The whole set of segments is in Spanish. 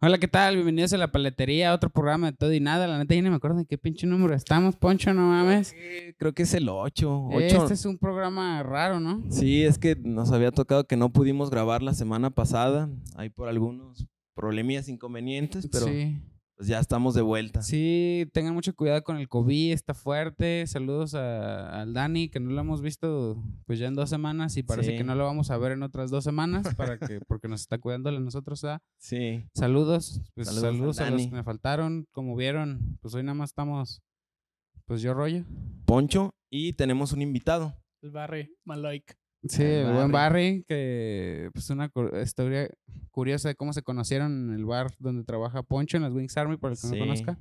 Hola, ¿qué tal? Bienvenidos a La Paletería, otro programa de todo y nada. La neta ya no me acuerdo de qué pinche número estamos, Poncho, no mames. Eh, Creo que es el 8. Este es un programa raro, ¿no? Sí, es que nos había tocado que no pudimos grabar la semana pasada. Ahí por algunos problemillas inconvenientes, pero Sí. Pues ya estamos de vuelta. Sí, tengan mucho cuidado con el COVID, está fuerte. Saludos a- al Dani, que no lo hemos visto pues ya en dos semanas y parece Sí. que no lo vamos a ver en otras dos semanas para que, porque nos está cuidando a nosotros. ¿verdad? Sí. Saludos, pues Saludos al saludos, a los Dani. que me faltaron. Como vieron, pues hoy nada más estamos, pues yo rollo. Poncho y tenemos un invitado. El Barry Maloik. Sí, El buen Barry. Que pues una historia curiosa de cómo se conocieron en el bar donde trabaja Poncho en las Wings Army, por el que no Sí. conozca.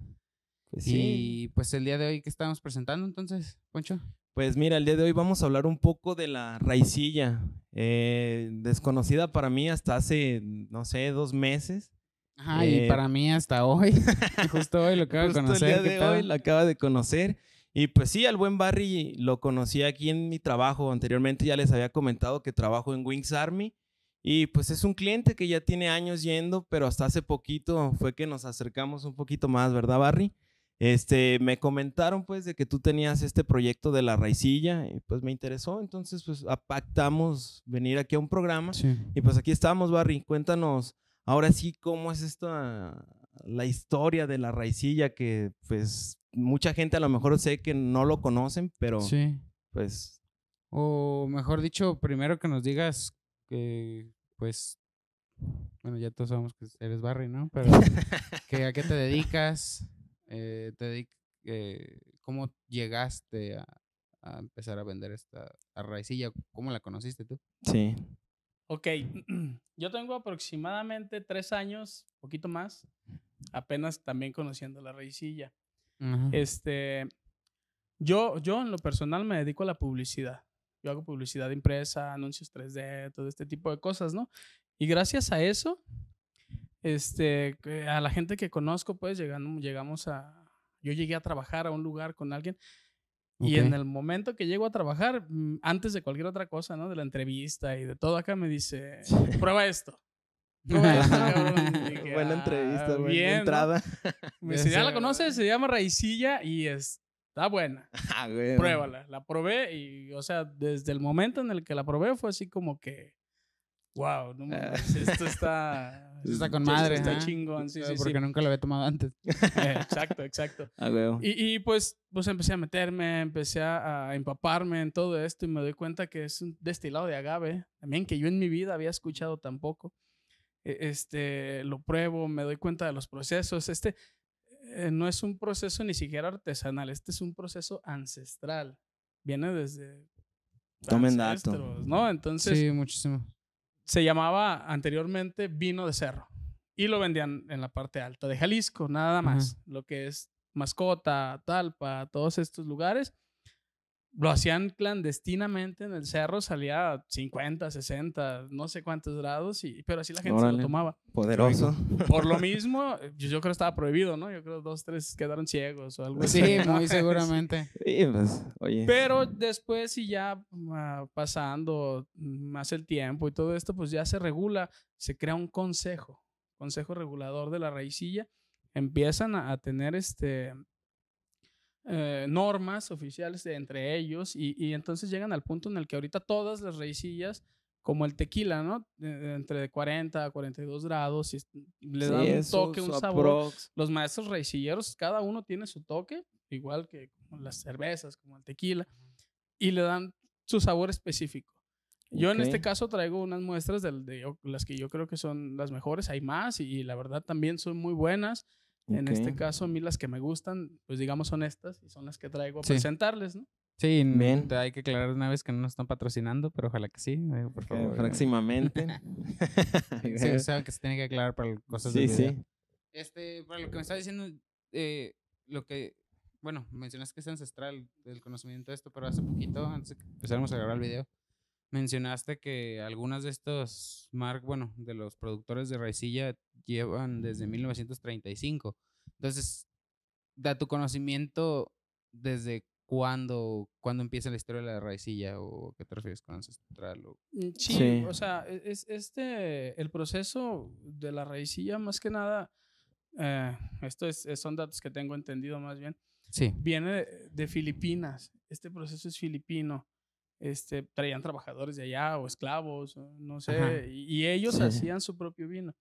Pues sí. Y pues el día de hoy que estamos presentando entonces, Poncho. Pues mira, el día de hoy vamos a hablar un poco de la raicilla. eh, desconocida para mí hasta hace, no sé, dos meses. Ajá, Eh, y para mí hasta hoy, justo hoy lo acabo de conocer. el día ¿qué de tal? hoy la acaba de conocer. Y pues sí, al buen Barry lo conocí aquí en mi trabajo. Anteriormente ya les había comentado que trabajo en Wings Army. Y pues es un cliente que ya tiene años yendo, pero hasta hace poquito fue que nos acercamos un poquito más, ¿verdad, Barry? Este, me comentaron pues de que tú tenías este proyecto de la raicilla y pues me interesó, entonces pues pactamos venir aquí a un programa Sí. y pues aquí estamos, Barry. Cuéntanos ahora sí cómo es esta la historia de la raicilla que pues mucha gente a lo mejor sé que no lo conocen, pero Sí. pues O mejor dicho, primero que nos digas que, pues, bueno, ya todos sabemos que eres Barry, ¿no? Pero que, ¿a qué te dedicas? Eh, te dedic- eh, ¿Cómo llegaste a, a empezar a vender esta a raicilla? ¿Cómo la conociste tú? sí. Ok, yo tengo aproximadamente tres años, poquito más, apenas también conociendo la raicilla. Ajá. Este, yo, yo en lo personal me dedico a la publicidad. Yo hago publicidad impresa, anuncios 3D, todo este tipo de cosas, ¿no? Y gracias a eso, este, a la gente que conozco, pues llegando, llegamos a... Yo llegué a trabajar a un lugar con alguien y en el momento que llego a trabajar, mm, antes de cualquier otra cosa, ¿no? De la entrevista y de todo acá, me dice, prueba esto. buena "Ah, entrevista, buena bien, ¿no?". entrada. Me Ya dice, ¿ya la conoces? Se llama Raicilla y está buena. Ah, güey. Pruébala. La probé y, o sea, desde el momento en el que la probé fue así como que, wow, no mames, esto está... Eso está con esto madre. Está ajá. chingón, sí, Eh, sí, sí. Porque nunca lo había tomado antes. Eh, exacto, exacto. Ah, güey. Y, y, pues, pues empecé a meterme, empecé a, a empaparme en todo esto y me doy cuenta que es un destilado de agave, también que yo en mi vida había escuchado tampoco. E- Este, lo pruebo, me doy cuenta de los procesos. Este eh, no es un proceso ni siquiera artesanal, este es un proceso ancestral. Viene desde Tomen dato. ¿no? Entonces, Sí, muchísimo. se llamaba anteriormente vino de cerro y lo vendían en la parte alta de Jalisco, nada más. Lo que es Mascota, Talpa, todos estos lugares. Lo hacían clandestinamente en el cerro, salía a 50, 60, no sé cuántos grados, y, pero así la gente se lo tomaba. Poderoso. Por lo mismo, yo, yo creo que estaba prohibido, ¿no? Yo creo dos, tres quedaron ciegos o algo así. Sí, ¿no? muy seguramente. Sí, pues, oye. Pero después, y ya ah, pasando más el tiempo y todo esto, pues ya se regula, se crea un consejo, consejo regulador de la raicilla. Empiezan a, a tener este, eh, normas oficiales de entre ellos y, y entonces llegan al punto en el que ahorita todas las raicillas, como el tequila, ¿no? De- entre 40 a 42 grados, y le Sí, dan un toque, un sabor aprox. los maestros raicilleros, cada uno tiene su toque, igual que como las cervezas, como el tequila, y le dan su sabor específico. Yo en este caso traigo unas muestras del- de, yo- las que yo creo que son las mejores, hay más y, la verdad también son muy buenas. En este caso a mí las que me gustan, pues digamos son estas y son las que traigo a Sí. presentarles, ¿no? Sí, Bien. te- hay que aclarar una vez que no nos están patrocinando, pero ojalá que sí, eh, por favor. próximamente. Sí, saben que se tiene que aclarar para cosas de sí, video. sí. Este, para lo que me estaba diciendo, eh, lo que, bueno, mencionaste que es ancestral el conocimiento de esto, pero hace poquito, antes de que empezáramos a grabar el video, mencionaste que algunas de estos mark, bueno, de los productores de raicilla llevan desde 1935. Entonces, da tu conocimiento desde cuándo, cuándo empieza la historia de la raicilla o qué te refieres con ancestral. O... Mm, Sí, Sí. o sea, e- es, este, el proceso de la raicilla, más que nada, eh, esto es, es- son datos que tengo entendido más bien, Sí. viene de, de Filipinas. Este proceso es filipino. Este, traían trabajadores de allá o esclavos, no sé, y, y ellos Sí. hacían su propio vino.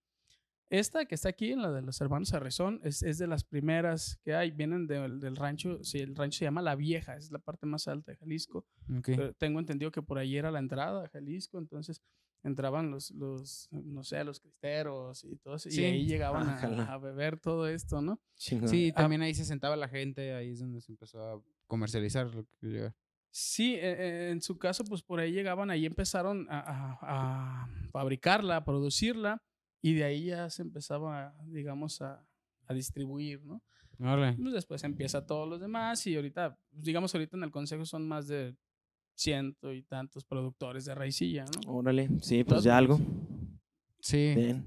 Esta que está aquí, la de los hermanos Arrezón, es, es de las primeras que hay. Vienen del, del rancho, sí, el rancho se llama La Vieja, es la parte más alta de Jalisco. ok. Pero tengo entendido que por ahí era la entrada a Jalisco, entonces entraban los, los no sé, los cristeros y todo eso, Sí. y ahí llegaban a, a beber todo esto, ¿no? Chingón. Sí, Ah. también ahí se sentaba la gente, ahí es donde se empezó a comercializar lo que llega. Sí, e- e- en su caso, pues por ahí llegaban, ahí empezaron a, a- a fabricarla, a producirla, y de ahí ya se empezaba, digamos, a, a distribuir, ¿no? Órale. Pues después empieza todos los demás, y ahorita, digamos, ahorita en el consejo son más de ciento y tantos productores de raicilla, ¿no? Órale, sí, pues ya algo. Sí. Bien.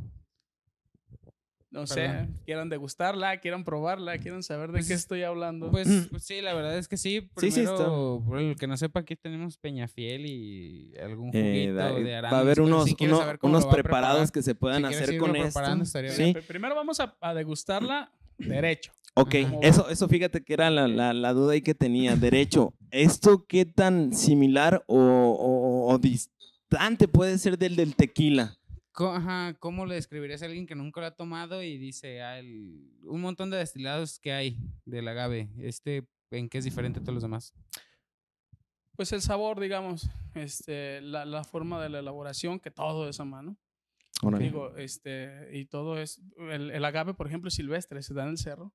No sé, Perdón. quieran degustarla, quieran probarla, quieran saber de Pues qué es- estoy hablando. Pues, pues sí, la verdad es que sí. Sí, sí, está. Primero, por el que no sepa, aquí tenemos Peñafiel y algún Eh, juguito da- de va a haber pero unos, si uno- unos preparados que se puedan si hacer con esto. Sí. pr- primero vamos a, a degustarla derecho. Ok, eso, eso fíjate que era la, la- la duda ahí que tenía. Derecho, ¿esto qué tan similar o, o- o distante puede ser del del tequila? Ajá, ¿cómo le describirías a alguien que nunca lo ha tomado y dice ah, el- un montón de destilados que hay del agave? Este, ¿en qué es diferente a todos los demás? Pues el sabor, digamos, este, la, la forma de la elaboración, que todo es a mano. Órale. Digo, este, y todo es, el, el agave, por ejemplo, es silvestre, se da en el cerro,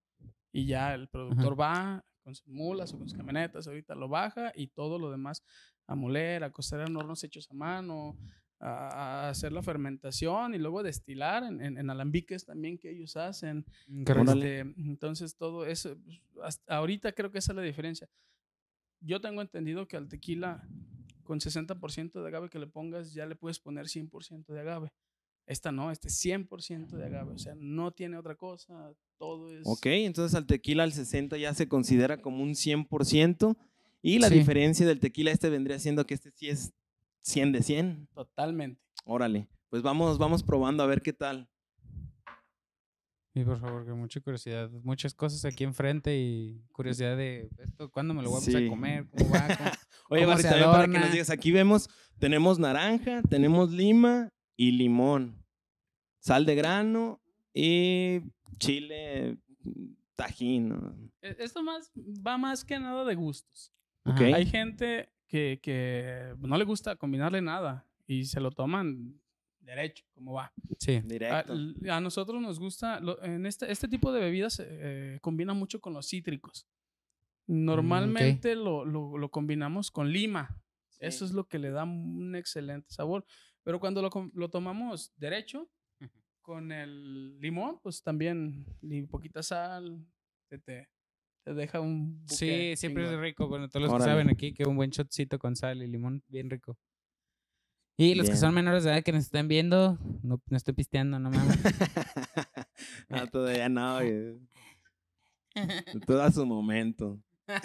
y ya el productor va con sus mulas o con sus camionetas, ahorita lo baja, y todo lo demás a moler, a cocer en hornos hechos a mano, a, a hacer la fermentación y luego destilar en, en- en alambiques también que ellos hacen. Órale. Este, entonces, todo eso, pues, hasta ahorita creo que esa es la diferencia. Yo tengo entendido que al tequila, con 60% de agave que le pongas, ya le puedes poner 100% de agave. Esta no, este es 100% de agave, o sea, no tiene otra cosa, todo es... Ok, entonces al tequila al 60 ya se considera como un 100%. Y la Sí. diferencia del tequila este vendría siendo que este sí es 100 de 100. Totalmente. Órale, pues vamos, vamos probando a ver qué tal. Sí, por favor, que mucha curiosidad. Muchas cosas aquí enfrente y curiosidad de esto, ¿cuándo me lo voy a empezar Sí. a comer? ¿Cómo va? ¿Cómo- Oye, ¿Cómo Barry, también para que nos digas, aquí vemos, tenemos naranja, tenemos lima y limón, sal de grano y chile, tajín. E- Esto más, va más que nada de gustos. Ok. Ajá. Hay gente que, que no le gusta combinarle nada y se lo toman derecho, como va. Sí. Directo. a nosotros nos gusta, lo- en este, este tipo de bebidas eh, combina mucho con los cítricos. Normalmente lo, lo- lo combinamos con lima. Eso es lo que le da un excelente sabor. Pero cuando lo, tomamos derecho, con el limón, pues también poquita sal, te, te, te deja un... buque Sí, siempre es rico. Bueno, todos los Órale. que saben aquí que un buen shotcito con sal y limón, bien rico. Y los que son menores de edad que nos están viendo, no, no estoy pisteando, no mames. no, todavía no. Todo a su momento. Es-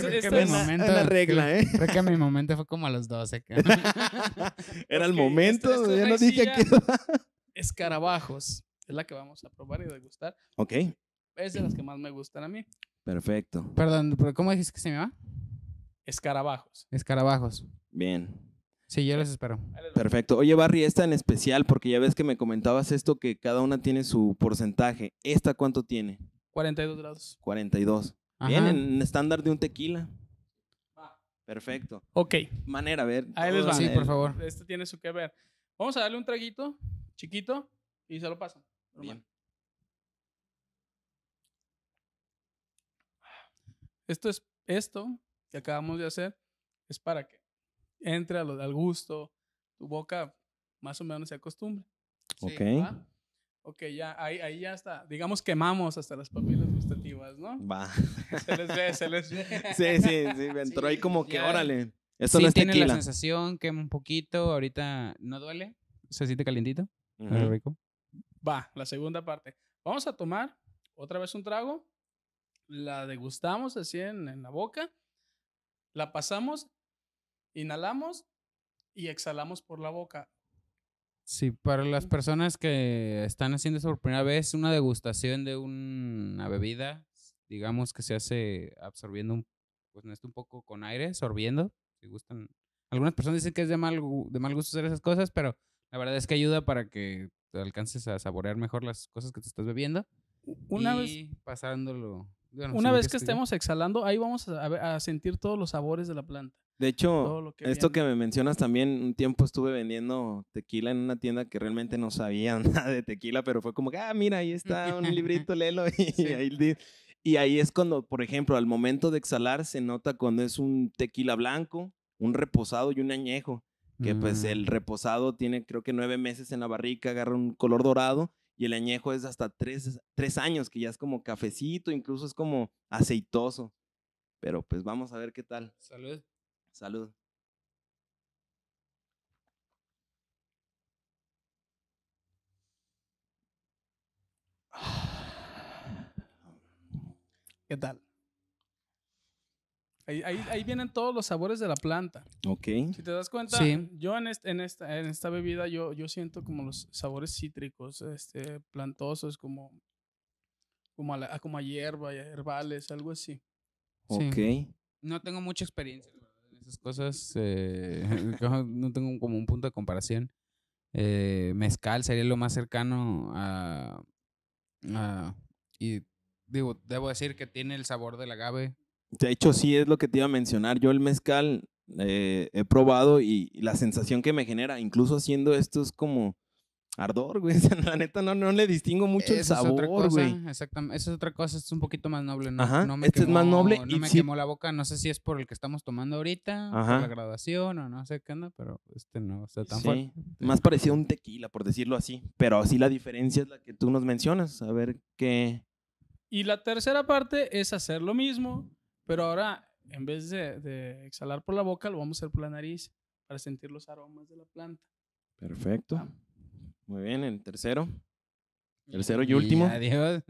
Creo que esta mi es la- momento- es la regla, creo- ¿eh? Creo que mi momento fue como a los 12. ca- Era el momento, esta- esta ya no dije que... Escarabajos. Es la que vamos a probar y degustar. ok, Es de las que más me gustan a mí. perfecto. Perdón, pero ¿cómo dijiste que se llama? Escarabajos. Escarabajos. Bien. Sí, yo espero. Les va. Perfecto. Oye, Barry, esta en especial, porque ya ves que me comentabas esto, que cada una tiene su porcentaje. ¿Esta cuánto tiene? 42 grados. 42. Bien, Ajá. en estándar de un tequila. Perfecto. Ok. Manera, a ver. Ahí les va. Sí, por favor. Este tiene su que ver. Vamos a darle un traguito chiquito y se lo pasan. normal. Bien. Esto es esto que acabamos de hacer es para que entre a lo, al gusto, tu boca más o menos se acostumbre. Ok. ¿va? Ok, ya ahí, ahí ya está. Digamos quemamos hasta las papilas gustativas, ¿no? Va. Se les ve, se les ve. Sí, sí, sí. Me entró ahí como que, ya. órale. Esto sí, no es tiene la tequila. sensación, quema un poquito. Ahorita no duele. Se siente calientito. Ujú. Pero rico. Va, la segunda parte. Vamos a tomar otra vez un trago. La degustamos así en, en la boca, la pasamos, inhalamos y exhalamos por la boca. Sí, para las personas que están haciendo eso por primera vez, una degustación de una bebida, digamos que se hace absorbiendo un, pues un poco con aire, sorbiendo, si gustan. Algunas personas dicen que es de mal, de mal gusto hacer esas cosas, pero la verdad es que ayuda para que te alcances a saborear mejor las cosas que te estás bebiendo. Una vez, y pasándolo. Bueno, una vez que estemos exhalando, ahí vamos a, a ver- a sentir todos los sabores de la planta. De hecho, que esto viene. que me mencionas también, un tiempo estuve vendiendo tequila en una tienda que realmente no sabía nada de tequila, pero fue como que, ah, mira, ahí está un librito, léelo. Y, Sí. ahí, y ahí es cuando, por ejemplo, al momento de exhalar se nota cuando es un tequila blanco, un reposado y un añejo. Que pues Mm. el reposado tiene creo que nueve meses en la barrica, agarra un color dorado. Y el añejo es hasta tres, tres años, que ya es como cafecito, incluso es como aceitoso. Pero pues vamos a ver qué tal. Salud. Salud. ¿Qué tal? Ahí, ahí, ahí vienen todos los sabores de la planta. Ok. Si te das cuenta, Sí. yo en, este- en, esta, en esta bebida yo, yo siento como los sabores cítricos, este, plantosos, como, como, a, la- como a hierba, herbales, algo así. Sí. Ok. No tengo mucha experiencia la verdad, en esas cosas. eh, no no tengo como un punto de comparación. Eh, mezcal sería lo más cercano a, a- Y digo, debo decir que tiene el sabor del agave. De hecho, sí es lo que te iba a mencionar. Yo el mezcal eh, he probado y, y la sensación que me genera, incluso haciendo esto, es como ardor, güey. O sea, la neta no, no le distingo mucho el Esa es otra sabor, cosa, güey. Exactamente. Esa es otra cosa. Es un poquito más noble. No, Ajá, no me este es más noble no y me sí- quemó la boca. No sé si es por el que estamos tomando ahorita, por Ajá. la graduación o no sé qué onda, pero este no está tan Sí, fuerte. más parecido a un tequila, por decirlo así. Pero así la diferencia es la que tú nos mencionas. A ver qué. Y la tercera parte es hacer lo mismo, pero ahora en vez de, de exhalar por la boca, lo vamos a hacer por la nariz para sentir los aromas de la planta. Perfecto. Ah. Muy bien, el tercero. Tercero y último. Adiós.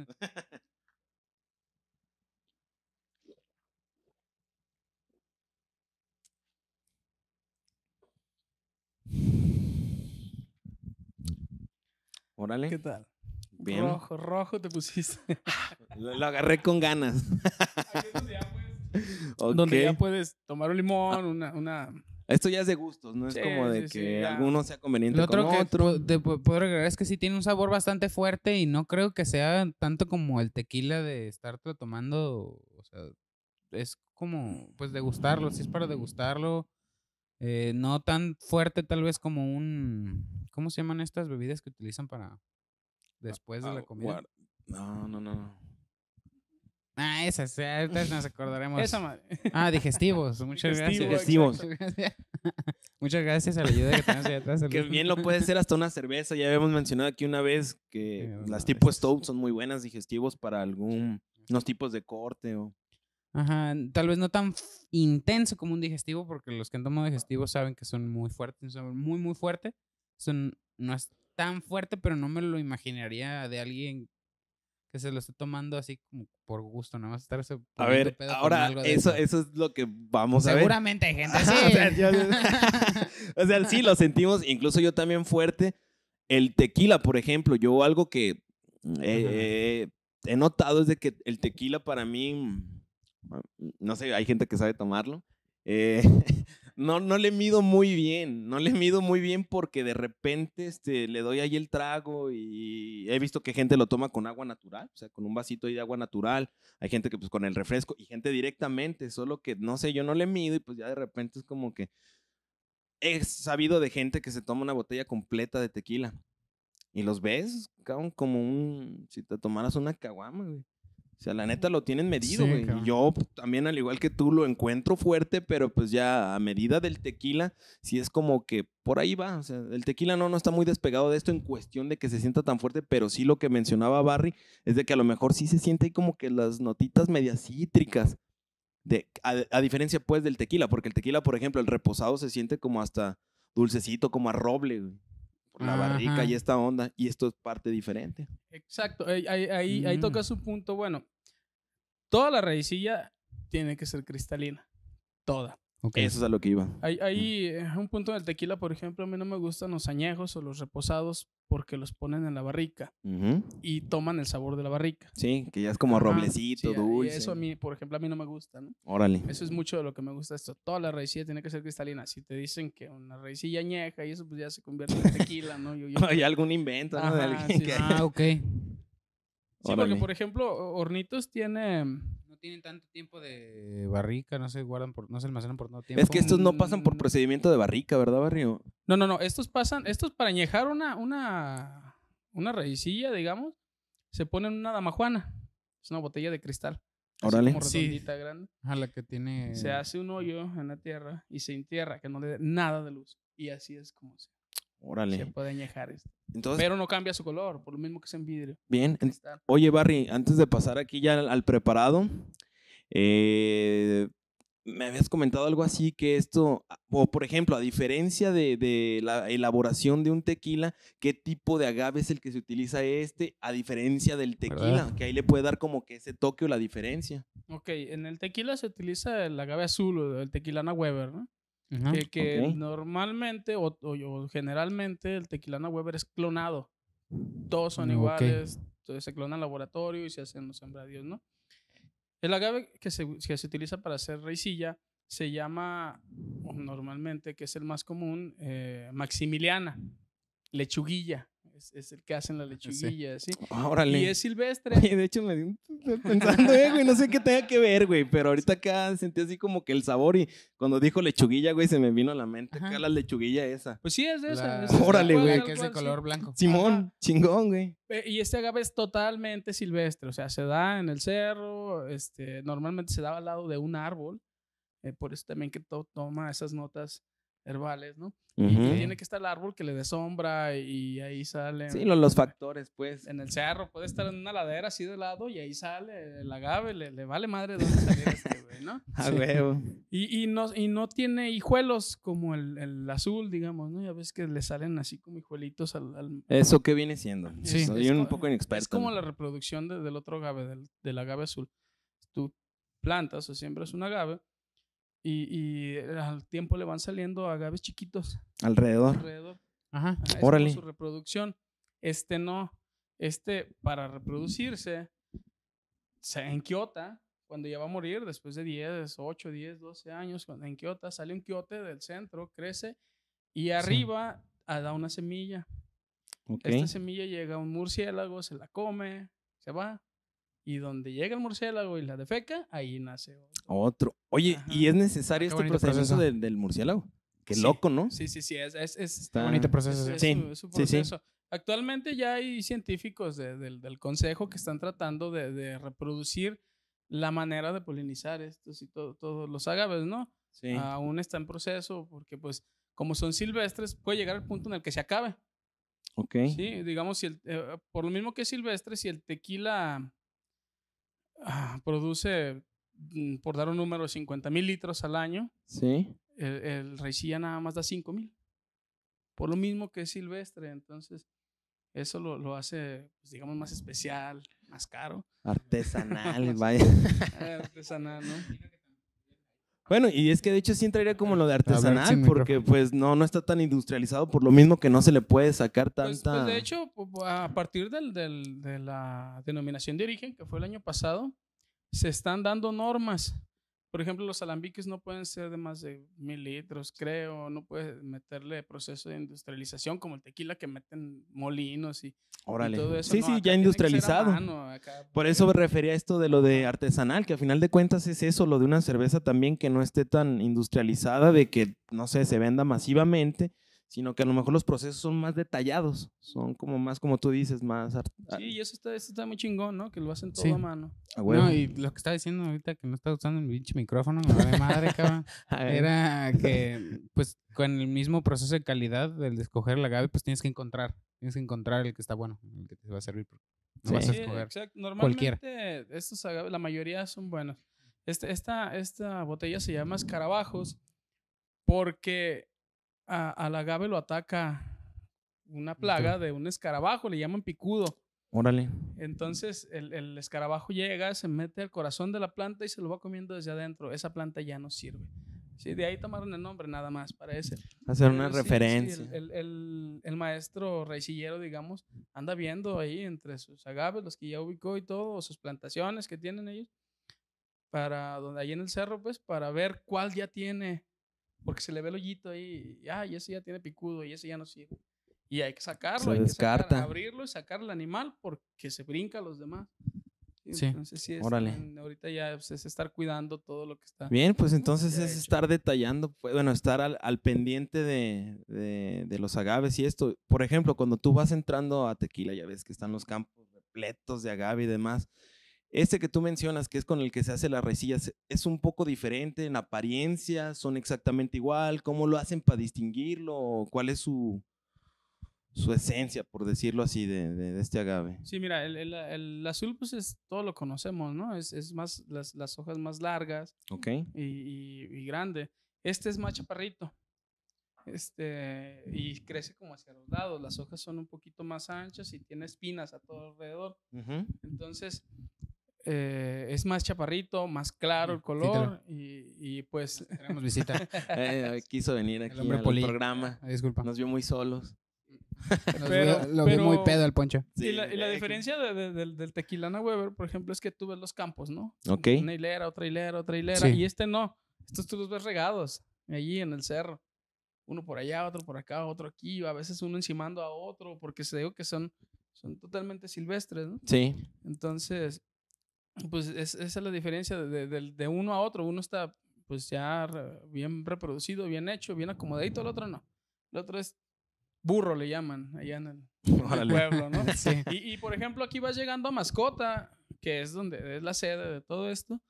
Órale. ¿Qué tal? Bien. Rojo, rojo te pusiste. Lo, lo agarré con ganas. Donde ya puedes tomar un limón, una, una... Esto ya es de gustos, no es Sí, como de sí, que alguno sea conveniente Lo con otro que otro. te po- puedo agregar es que sí tiene un sabor bastante fuerte y no creo que sea tanto como el tequila de estarte tomando, o sea, es como, pues, degustarlo, si es para degustarlo, eh, no tan fuerte tal vez como un, ¿cómo se llaman estas bebidas que utilizan para después de la Ah, comida? No, no, no. Ah, esas, ahorita nos acordaremos. Esa madre. Ah, digestivos, muchas gracias. Digestivos. Muchas gracias. A la ayuda que tenemos allá atrás. Que bien lo puede ser hasta una cerveza. Ya habíamos mencionado aquí una vez que Sí, las tipo stout son muy buenas digestivos para algún unos tipos de corte o Ajá, tal vez no tan intenso como un digestivo, porque los que han tomado digestivo saben que son muy fuertes, son muy, muy fuerte. Son, no es tan fuerte, pero no me lo imaginaría de alguien que se lo esté tomando así como por gusto, nada más estarse A ver, pedo ahora algo de eso eso es lo que vamos a ver. Seguramente hay gente así. o, sea, yo- o sea, sí lo sentimos, incluso yo también fuerte. El tequila, por ejemplo, yo algo que eh, he notado es de que el tequila para mí, mm, no sé, hay gente que sabe tomarlo. eh, no, no le mido muy bien, no le mido muy bien porque de repente este, le doy ahí el trago y he visto que gente lo toma con agua natural, o sea, con un vasito ahí de agua natural. Hay gente que pues con el refresco y gente directamente, solo que no sé, yo no le mido y pues ya de repente es como que he sabido de gente que se toma una botella completa de tequila y los ves, como un, si te tomaras una caguama, güey. O sea, la neta lo tienen medido, güey. yo pues, también, al igual que tú, lo encuentro fuerte, pero pues ya a medida del tequila, sí es como que por ahí va. O sea, el tequila no, no está muy despegado de esto en cuestión de que se sienta tan fuerte, pero sí lo que mencionaba Barry es de que a lo mejor sí se siente ahí como que las notitas medias cítricas. De, a, a diferencia pues del tequila, porque el tequila, por ejemplo, el reposado se siente como hasta dulcecito, como a roble, güey, la barrica y esta onda, y esto es parte diferente. Exacto, ahí, ahí, ahí, ahí Mm. tocas un punto, bueno, Toda la raicilla tiene que ser cristalina. Toda. Eso es a lo que iba. Hay, hay un punto del tequila, por ejemplo, a mí no me gustan los añejos o los reposados porque los ponen en la barrica y toman el sabor de la barrica. Sí, que ya es como Ajá, roblecito, sí, y dulce. eso a mí, por ejemplo, a mí no me gusta, ¿no? Órale. Eso es mucho de lo que me gusta esto. Toda la raicilla tiene que ser cristalina. Si te dicen que una raicilla añeja y eso, pues ya se convierte en tequila, ¿no? Yo, yo- Hay algún invento, ¿no? De alguien sí. que- Ah, ok. Sí, porque por ejemplo, Hornitos tiene... Tienen tanto tiempo de barrica, no se guardan por, no se almacenan por tanto tiempo. Es que estos no pasan por Mm. procedimiento de barrica, ¿verdad, Barrio? No, no, no. Estos pasan, estos para añejar una, una, una raicilla, digamos, se ponen una damajuana. Es una botella de cristal. Órale. Como Sí. redondita, grande. A la que tiene. Se hace un hoyo en la tierra y se entierra, que no le dé nada de luz. Y así es como se, se Órale. puede añejar esto. Entonces, Pero no cambia su color, por lo mismo que es en vidrio. bien. Oye, Barry, antes de pasar aquí ya al, al preparado, eh, me habías comentado algo así que esto, o por ejemplo, a diferencia de, de la elaboración de un tequila, ¿qué tipo de agave es el que se utiliza este? A diferencia del tequila, ¿Verdad? que ahí le puede dar como que ese toque o la diferencia. Ok, en el tequila se utiliza el agave azul o el tequilana Weber, ¿no? Que que ok. normalmente o, o- o generalmente el tequilana Weber es clonado. Todos son Mm, iguales, entonces se clona en laboratorio y se hacen los sembradíos, ¿no? El agave que se, que se utiliza para hacer raicilla se llama normalmente, que es el más común, eh, maximiliana, lechuguilla. Es, es el que hacen la lechuguilla, ¿sí? Ah, Órale. Y es silvestre. Oye, de hecho me di un pensando, eh, güey, no sé qué tenga que ver, güey, pero ahorita acá sentí así como que el sabor y cuando dijo lechuguilla, güey, se me vino a la mente acá la lechuguilla esa. Pues sí, es de esa. La- es- Órale, cual, güey. Que es de sí. color blanco. Simón, Ajá. chingón, güey. Y este agave es totalmente silvestre, o sea, se da en el cerro, este, normalmente se da al lado de un árbol, eh, por eso también que to- toma esas notas herbales, ¿no? Y Ujú. tiene que estar el árbol que le dé sombra y ahí sale. Sí, lo- los factores, pues. En el cerro, puede estar en una ladera así de lado y ahí sale el agave, le, le vale madre dónde salir este güey, ¿no? A Sí. huevo. Y, y, no, y no tiene hijuelos como el, el azul, digamos, ¿no? Ya ves que le salen así como hijuelitos al, al, ¿Eso qué viene siendo? Sí. Soy Es un co- poco inexperto. Es como la reproducción de- del otro agave, del, del agave azul. Tú plantas o siembras un agave y, y al tiempo le van saliendo agaves chiquitos Alrededor. alrededor. Ajá. Ajá, es como Órale. su reproducción. Este no. Este, para reproducirse, se enquiota cuando ya va a morir, después de 10, 8, 10, 12 años, cuando enquiota, sale un quiote del centro, crece y arriba ah, da una semilla. Ok. Esta semilla llega a un murciélago, se la come, se va. Y donde llega el murciélago y la defeca, ahí nace otro. Otro. Oye, Ajá. ¿y es necesario Qué este procedimiento proceso. del, del murciélago? Qué Sí. loco, ¿no? Sí, sí, sí, es, es, es- Está- bonito proceso, es- sí. es Sí, su- es su sí, sí. proceso. Actualmente ya hay científicos de- del, del consejo que están tratando de, de reproducir la manera de polinizar estos y todo- todos los agaves, ¿no? Sí. Aún está en proceso porque pues como son silvestres puede llegar al punto en el que se acabe. ok. Sí, digamos, si el- eh, por lo mismo que es silvestre, si el tequila ah, produce, mm, por dar un número, 50 mil litros al año, Sí. el, el nada más da 5 mil. Por lo mismo que es silvestre, entonces eso lo, lo hace, pues, digamos, más especial, más caro, Artesanal, vaya. artesanal, ¿no? Bueno, y es que de hecho sí entraría como lo de artesanal, sin porque pues no, no está tan industrializado, por lo mismo que no se le puede sacar Pues, tanta... pues, de hecho, a partir del, del- de la denominación de origen, que fue el año pasado, se están dando normas. Por ejemplo, los alambiques no pueden ser de más de mil litros, creo. No puedes meterle proceso de industrialización como el tequila que meten molinos y, todo eso. sí, No, sí, ya industrializado. mano. Por eso me refería a esto de lo de artesanal, que a final de cuentas es eso, lo de una cerveza también que no esté tan industrializada, de que, no sé, se venda masivamente, sino que a lo mejor los procesos son más detallados, son como más, como tú dices, más... art- Sí, y eso está, eso está muy chingón, ¿no? Que lo hacen todo Sí. a mano. a huevo. No, y lo que estaba diciendo ahorita que no está usando el pinche micrófono, me vale madre, cabrón. Era que, pues, con el mismo proceso de calidad del de escoger el agave, pues tienes que encontrar. Tienes que encontrar el que está bueno, el que te va a servir. No Sí. vas a Sí, escoger. cualquiera. Normalmente estos agaves, la mayoría son buenos. Este, esta, esta botella se llama escarabajos porque a- al agave lo ataca una plaga de un escarabajo, le llaman picudo. Órale. Entonces el, el escarabajo llega, se mete al corazón de la planta y se lo va comiendo desde adentro. Esa planta ya no sirve. Sí, de ahí tomaron el nombre nada más para ese. Hacer una Pero sí, sí, referencia. el, el- el maestro raicillero, digamos, anda viendo ahí entre sus agaves, los que ya ubicó y todo, sus plantaciones que tienen ellos, para donde ahí en el cerro, pues, para ver cuál ya tiene, porque se le ve el hoyito ahí, y, ah, y ese ya tiene picudo y ese ya no sirve. Y hay que sacarlo, Se hay que sacar- descarta. abrirlo y sacar el animal porque se brinca a los demás. Sí. Entonces, sí, es Órale. ahorita ya pues, es estar cuidando todo lo que está. Bien, pues entonces es hecho. estar detallando, pues, bueno, estar al, al pendiente de, de- de los agaves y esto. Por ejemplo, cuando tú vas entrando a tequila, ya ves que están los campos repletos de agave y demás. Este que tú mencionas, que es con el que se hace las resillas, es un poco diferente en apariencia, son exactamente igual. ¿Cómo lo hacen para distinguirlo? ¿Cuál es su, su esencia, por decirlo así, de, de- de este agave? Sí, mira, el, el- el azul, pues es todo lo conocemos, ¿no? Es, es más, las, las hojas más largas ¿Ok? y, y- y grande. Este es más chaparrito. Este, y crece como hacia los lados. Las hojas son un poquito más anchas y tiene espinas a todo alrededor. Ujú. Entonces, eh, es más chaparrito, más claro el color. Y, y pues, Tenemos visita. Eh, quiso venir aquí al poli. programa. Ah, Disculpa. Nos vio muy solos. Nos pero- vio- lo vi muy pedo al poncho. y la, y la eh, diferencia de- de- del, del tequilana Weber, por ejemplo, es que tú ves los campos, ¿no? Ok. Una hilera, otra hilera, otra hilera. Sí. Y este no. Estos tú los ves regados allí en el cerro. Uno por allá, otro por acá, otro aquí. A veces uno encimando a otro, porque se digo que son, son totalmente silvestres, ¿no? Sí. Entonces, pues es- esa es la diferencia de, de- uno a otro. Uno está pues ya re- bien reproducido, bien hecho, bien acomodadito, el otro no. El otro es burro, le llaman allá en el, pueblo, ¿no? Sí. Y, y, por ejemplo, aquí vas llegando a Mascota, que es donde es la sede de todo esto,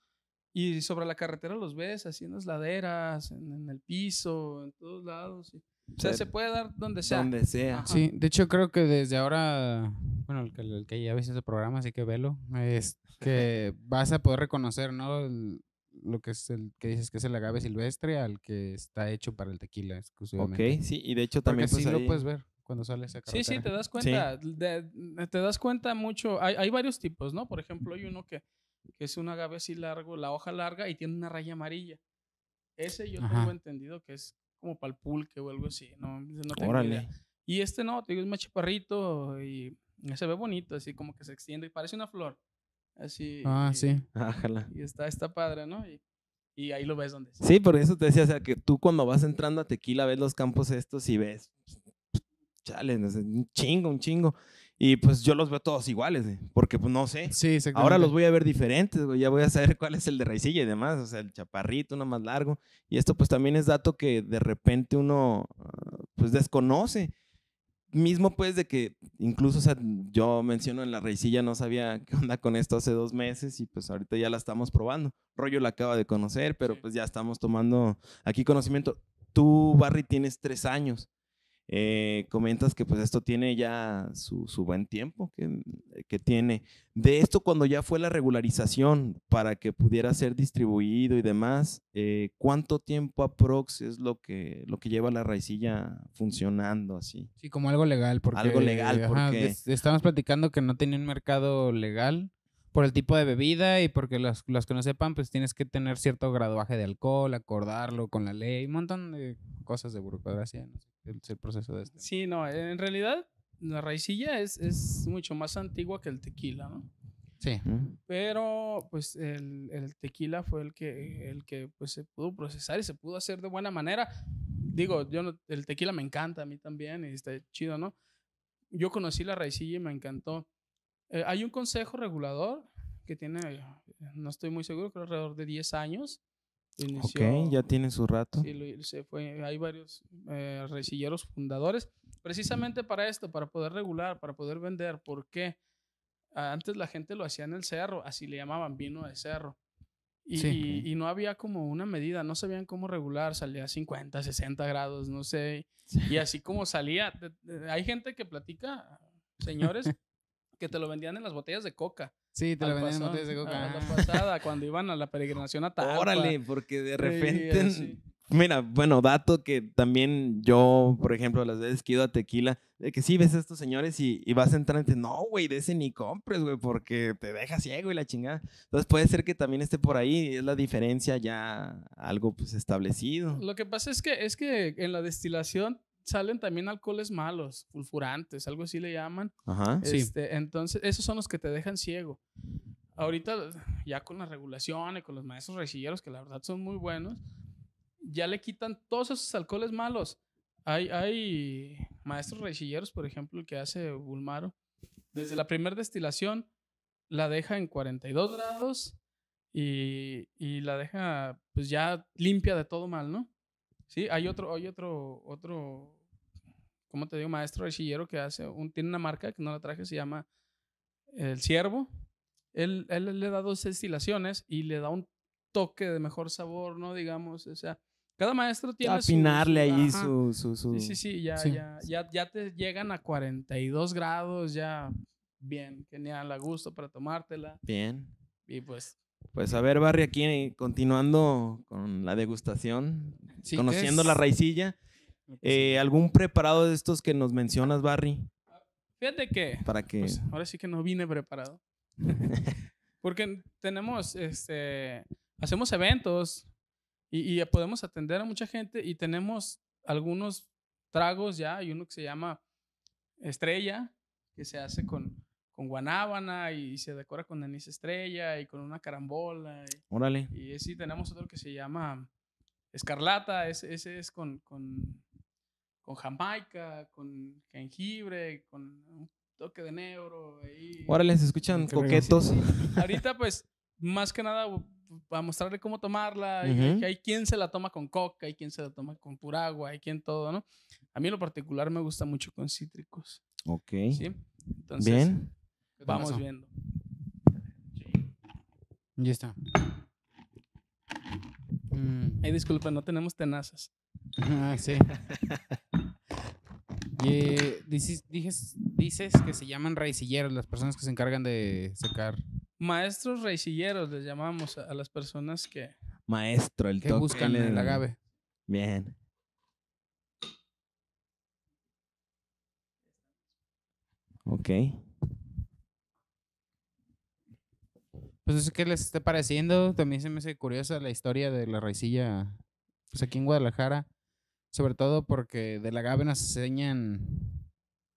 y sobre la carretera los ves, las laderas, en, en el piso, en todos lados. y- o sea, Sí. se puede dar donde sea. Donde sea. Ajá. Sí, de hecho creo que desde ahora, bueno, el que, el que ya ves ese programa, así que velo, es que vas a poder reconocer, ¿no? El- lo que es el que dices que es el agave silvestre al que está hecho para el tequila Ok, exclusivamente. sí. Y de hecho Porque también pues, sí ahí- lo puedes ver cuando sale esa Sí, carretera. sí, te das cuenta. de- te das cuenta mucho. Hay, hay varios tipos, ¿no? Por ejemplo, hay uno que, que es un agave así largo, la hoja larga y tiene una raya amarilla. Ese yo Ajá. tengo entendido que es como para el pulque o algo así. No, no tengo Órale. idea. Y este no, te digo, es más chaparrito y se ve bonito, así como que se extiende y parece una flor. Así. Ah, y- sí. Ájala. Y está, está padre, ¿no? Y, y ahí lo ves donde está. Sí, por eso te decía, o sea, que tú cuando vas entrando a tequila ves los campos estos y ves, chale, no sé, un chingo, un chingo. Y pues yo los veo todos iguales, porque pues no sé. Sí. Ahora los voy a ver diferentes, güey. Ya voy a saber cuál es el de raicilla y demás. O sea, el chaparrito, uno más largo. Y esto, pues también es dato que de repente uno, ah, pues desconoce. Mismo, pues, de que incluso, o sea, yo menciono en la raicilla, no sabía qué onda con esto hace dos meses y pues ahorita ya la estamos probando. Rollo la acaba de conocer, pero pues ya estamos tomando aquí conocimiento. Tú, Barry, tienes tres años. Eh, comentas que pues esto tiene ya su, su buen tiempo que, que tiene. De esto cuando ya fue la regularización para que pudiera ser distribuido y demás, eh, ¿cuánto tiempo aprox es lo que, lo que lleva la raicilla funcionando así? Sí, como algo legal. Porque, Algo legal, ajá, porque- es- Estamos platicando que no tenía un mercado legal por el tipo de bebida y porque los, los que no sepan, pues tienes que tener cierto graduaje de alcohol, acordarlo con la ley, un montón de cosas de burocracia. No sé, el, el proceso de este. Sí, no, en realidad la raicilla es, es mucho más antigua que el tequila, ¿no? Sí. Pero pues el, el tequila fue el que, el que pues, se pudo procesar y se pudo hacer de buena manera. Digo, yo no- el tequila me encanta a mí también y está chido, ¿no? Yo conocí la raicilla y me encantó. Eh, hay un consejo regulador que tiene, no estoy muy seguro, creo alrededor de 10 años. Inició- Ok, ya tiene su rato. Sí, se fue, hay varios eh, fundadores precisamente para esto, para poder regular, para poder vender. ¿Por qué? Antes la gente lo hacía en el cerro, así le llamaban vino de cerro. Y, Sí. y- y no había como una medida, no sabían cómo regular, salía a 50, 60 grados, no sé. Y así como salía, de- de- hay gente que platica, señores, que te lo vendían en las botellas de coca. Sí, te lo vendían en botellas de coca. a la Ah. pasada, cuando iban a la peregrinación a Talpa. Órale, porque de Sí, repente. Mira, bueno, dato que también yo, por ejemplo, las veces que he ido a tequila, de que sí ves a estos señores y, y vas a entrar y te no, güey, de ese ni compres, güey, porque te deja ciego y la chingada. Entonces puede ser que también esté por ahí, es la diferencia ya algo pues establecido. Lo que pasa es que, es que en la destilación salen también alcoholes malos, sulfurantes, algo así le llaman. Ajá. Sí. Este, entonces, esos son los que te dejan ciego. Ahorita, ya con la regulación y con los maestros rejilleros, que la verdad son muy buenos, ya le quitan todos esos alcoholes malos. Hay, hay maestros rejilleros, por ejemplo, el que hace Bulmaro, desde la primera destilación la deja en 42 grados y, y la deja pues ya limpia de todo mal, ¿no? Sí, hay otro, hay otro, otro, ¿cómo te digo? Maestro rejillero que hace, un, tiene una marca que no la traje, se llama El Ciervo. Él, él le da dos destilaciones y le da un toque de mejor sabor, ¿no? Digamos, o sea, cada maestro tiene Afinarle su- ahí su, su, su- Sí, sí, sí, ya, Sí. Ya, ya, ya te llegan a 42 grados, ya bien, genial, a gusto para tomártela. Bien. Y pues, Pues a ver, Barry, aquí continuando con la degustación, Sí, ¿qué conociendo la raicilla, eh, ¿algún preparado de estos que nos mencionas, Barry? fíjate que, Para que... pues ahora sí que no vine preparado. Porque tenemos, este, hacemos eventos y, y podemos atender a mucha gente y tenemos algunos tragos ya. Hay uno que se llama Estrella, que se hace con, con guanábana y se decora con anís estrella y con una carambola. y- Órale. Y sí, tenemos otro que se llama Escarlata, ese, ese es con, con, con jamaica, con jengibre, con un toque de negro. ahí. Órale, se escuchan coquetos. Ahorita, pues, más que nada, para mostrarle cómo tomarla. que hay quien se la toma con coca, hay quien se la toma con pura agua, hay quien todo, ¿no? A mí en lo particular me gusta mucho con cítricos, Ok. ¿sí? Entonces, Bien. vamos pasó? viendo. Ya está. Mm, Ay, disculpa, no tenemos tenazas. ah, sí. Y, eh, dices, dices, dices que se llaman raicilleros las personas que se encargan de sacar, Maestros raicilleros les llamamos a, a las personas que... Maestro, el que buscan el agave. Bien. Ok. Pues no sé qué les esté pareciendo. También se me hace curiosa la historia de la raicilla, pues aquí en Guadalajara. Sobre todo porque del agave nos enseñan,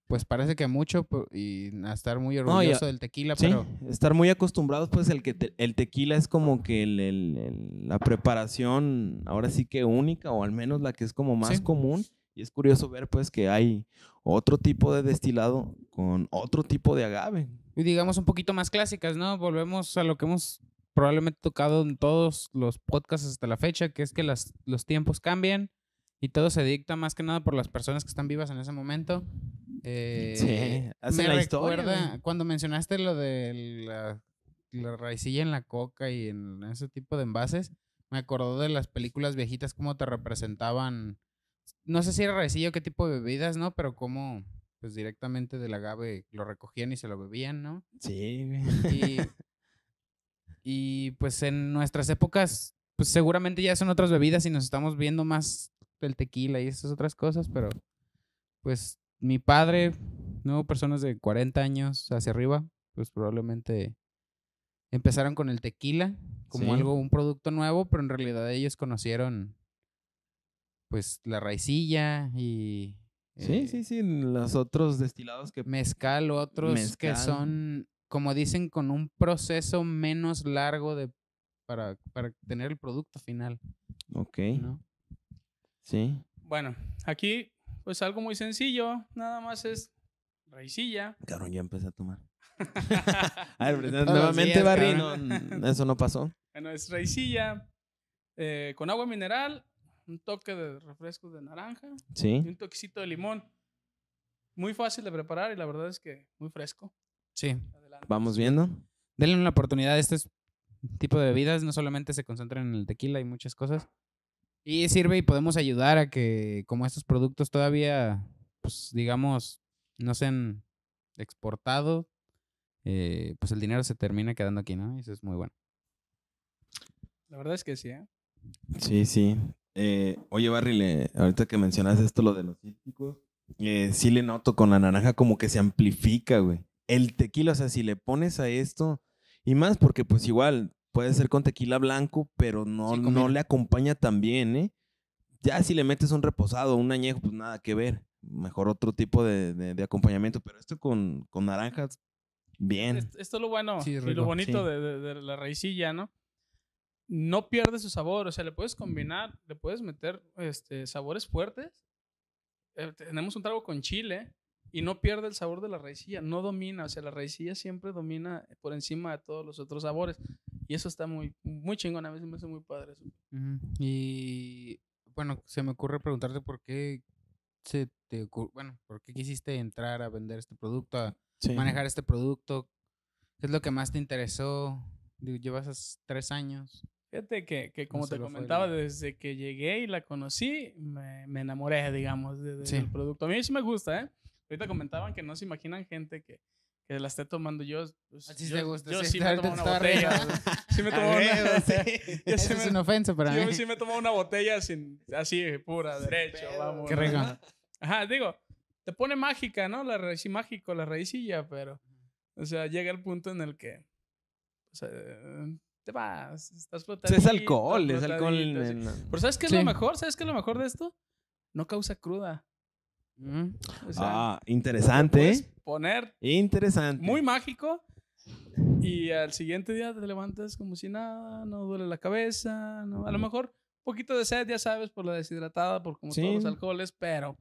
pues parece que mucho y a estar muy orgulloso del tequila, Sí, pero estar muy acostumbrados, pues el que te- el tequila es como que el- el- el- la preparación ahora sí que única, o al menos la que es como más Sí. común. Y es curioso ver pues que hay otro tipo de destilado con otro tipo de agave. y digamos un poquito más clásicas, ¿no? Volvemos a lo que hemos probablemente tocado en todos los podcasts hasta la fecha, que es que las, los tiempos cambian y todo se dicta más que nada por las personas que están vivas en ese momento. Eh, Sí, hace me la historia, recuerda cuando mencionaste lo de la, la raicilla en la coca y en ese tipo de envases, me acordó de las películas viejitas cómo te representaban, no sé si era raicilla o qué tipo de bebidas, ¿no? Pero cómo pues directamente del agave lo recogían y se lo bebían, ¿no? Sí. Y, y pues en nuestras épocas, pues seguramente ya son otras bebidas y nos estamos viendo más el tequila y esas otras cosas, pero pues mi padre, no personas de 40 años hacia arriba, pues probablemente empezaron con el tequila como Sí. algo, un producto nuevo, pero en realidad ellos conocieron pues la raicilla y Sí, eh, sí, sí. Los otros destilados que. mezcal o otros que son, como dicen, con un proceso menos largo de para, para tener el producto final, Ok. ¿no? Sí. Bueno, aquí, pues algo muy sencillo, nada más es raicilla. Cabrón, ya empecé a tomar. A ver, los nuevamente, días, Barry. no, eso no pasó. Bueno, es raicilla eh, con agua mineral, un toque de refresco de naranja y Sí. un toquecito de limón. Muy fácil de preparar y la verdad es que muy fresco. Sí. Adelante. Vamos viendo. Denle una oportunidad a este tipo de bebidas, no solamente se concentran en el tequila, hay muchas cosas. Y sirve y podemos ayudar a que como estos productos todavía, pues digamos, no sean exportados, eh, pues el dinero se termina quedando aquí, ¿no? Y eso es muy bueno. La verdad es que sí, ¿eh? Sí, sí. Eh, oye, Barry, le- ahorita que mencionas esto, lo de los cítricos, eh, sí le noto con la naranja como que se amplifica, güey. El tequila, o sea, si le pones a esto, y más porque pues igual puede ser con tequila blanco, pero no, Sí, no le acompaña tan bien, ¿eh? Ya si le metes un reposado, un añejo, pues nada que ver. Mejor otro tipo de, de- de acompañamiento, pero esto con, con naranjas, bien. Est- Esto es lo bueno Sí, y lo bonito sí. de, de- de la raicilla, ¿no? No pierde su sabor, o sea, le puedes combinar, le puedes meter este, sabores fuertes. Eh, tenemos un trago con chile y no pierde el sabor de la raicilla, no domina, o sea, la raicilla siempre domina por encima de todos los otros sabores y eso está muy, muy chingón, a mí se me hace muy padre eso. Y bueno, se me ocurre preguntarte por qué se te bueno, por qué quisiste entrar a vender este producto, a Sí. manejar este producto. ¿Qué es lo que más te interesó? Digo, Llevas as- tres años. Fíjate que, que como te comentaba, desde que llegué y la conocí, me, me enamoré, digamos, de- de- Sí. del producto. A mí sí me gusta, ¿eh? Ahorita comentaban que no se imaginan gente que, que la esté tomando yo. pues, Así yo, te gusta, yo sí, sí me tomo una botella. Sí me tomo una, sí. es me- una ofensa para mí. yo sí me tomo una botella sin, así, pura, derecho, pedo. vamos. Qué ¿no? rico. Ajá, digo, te pone mágica, ¿no? La raíz mágico, la raicilla, pero, o sea, llega el punto en el que, o sea, te vas, estás flotando. es alcohol, es alcohol. en- Pero ¿sabes qué es Sí. lo mejor? ¿Sabes qué es lo mejor de esto? No causa cruda. Mm. O sea, Ah, te interesante, puedes ¿eh? Poner Interesante. muy mágico y al siguiente día te levantas como si nada, no duele la cabeza, no, a lo mejor un poquito de sed, ya sabes, por la deshidratada, por como todos los Sí. alcoholes, pero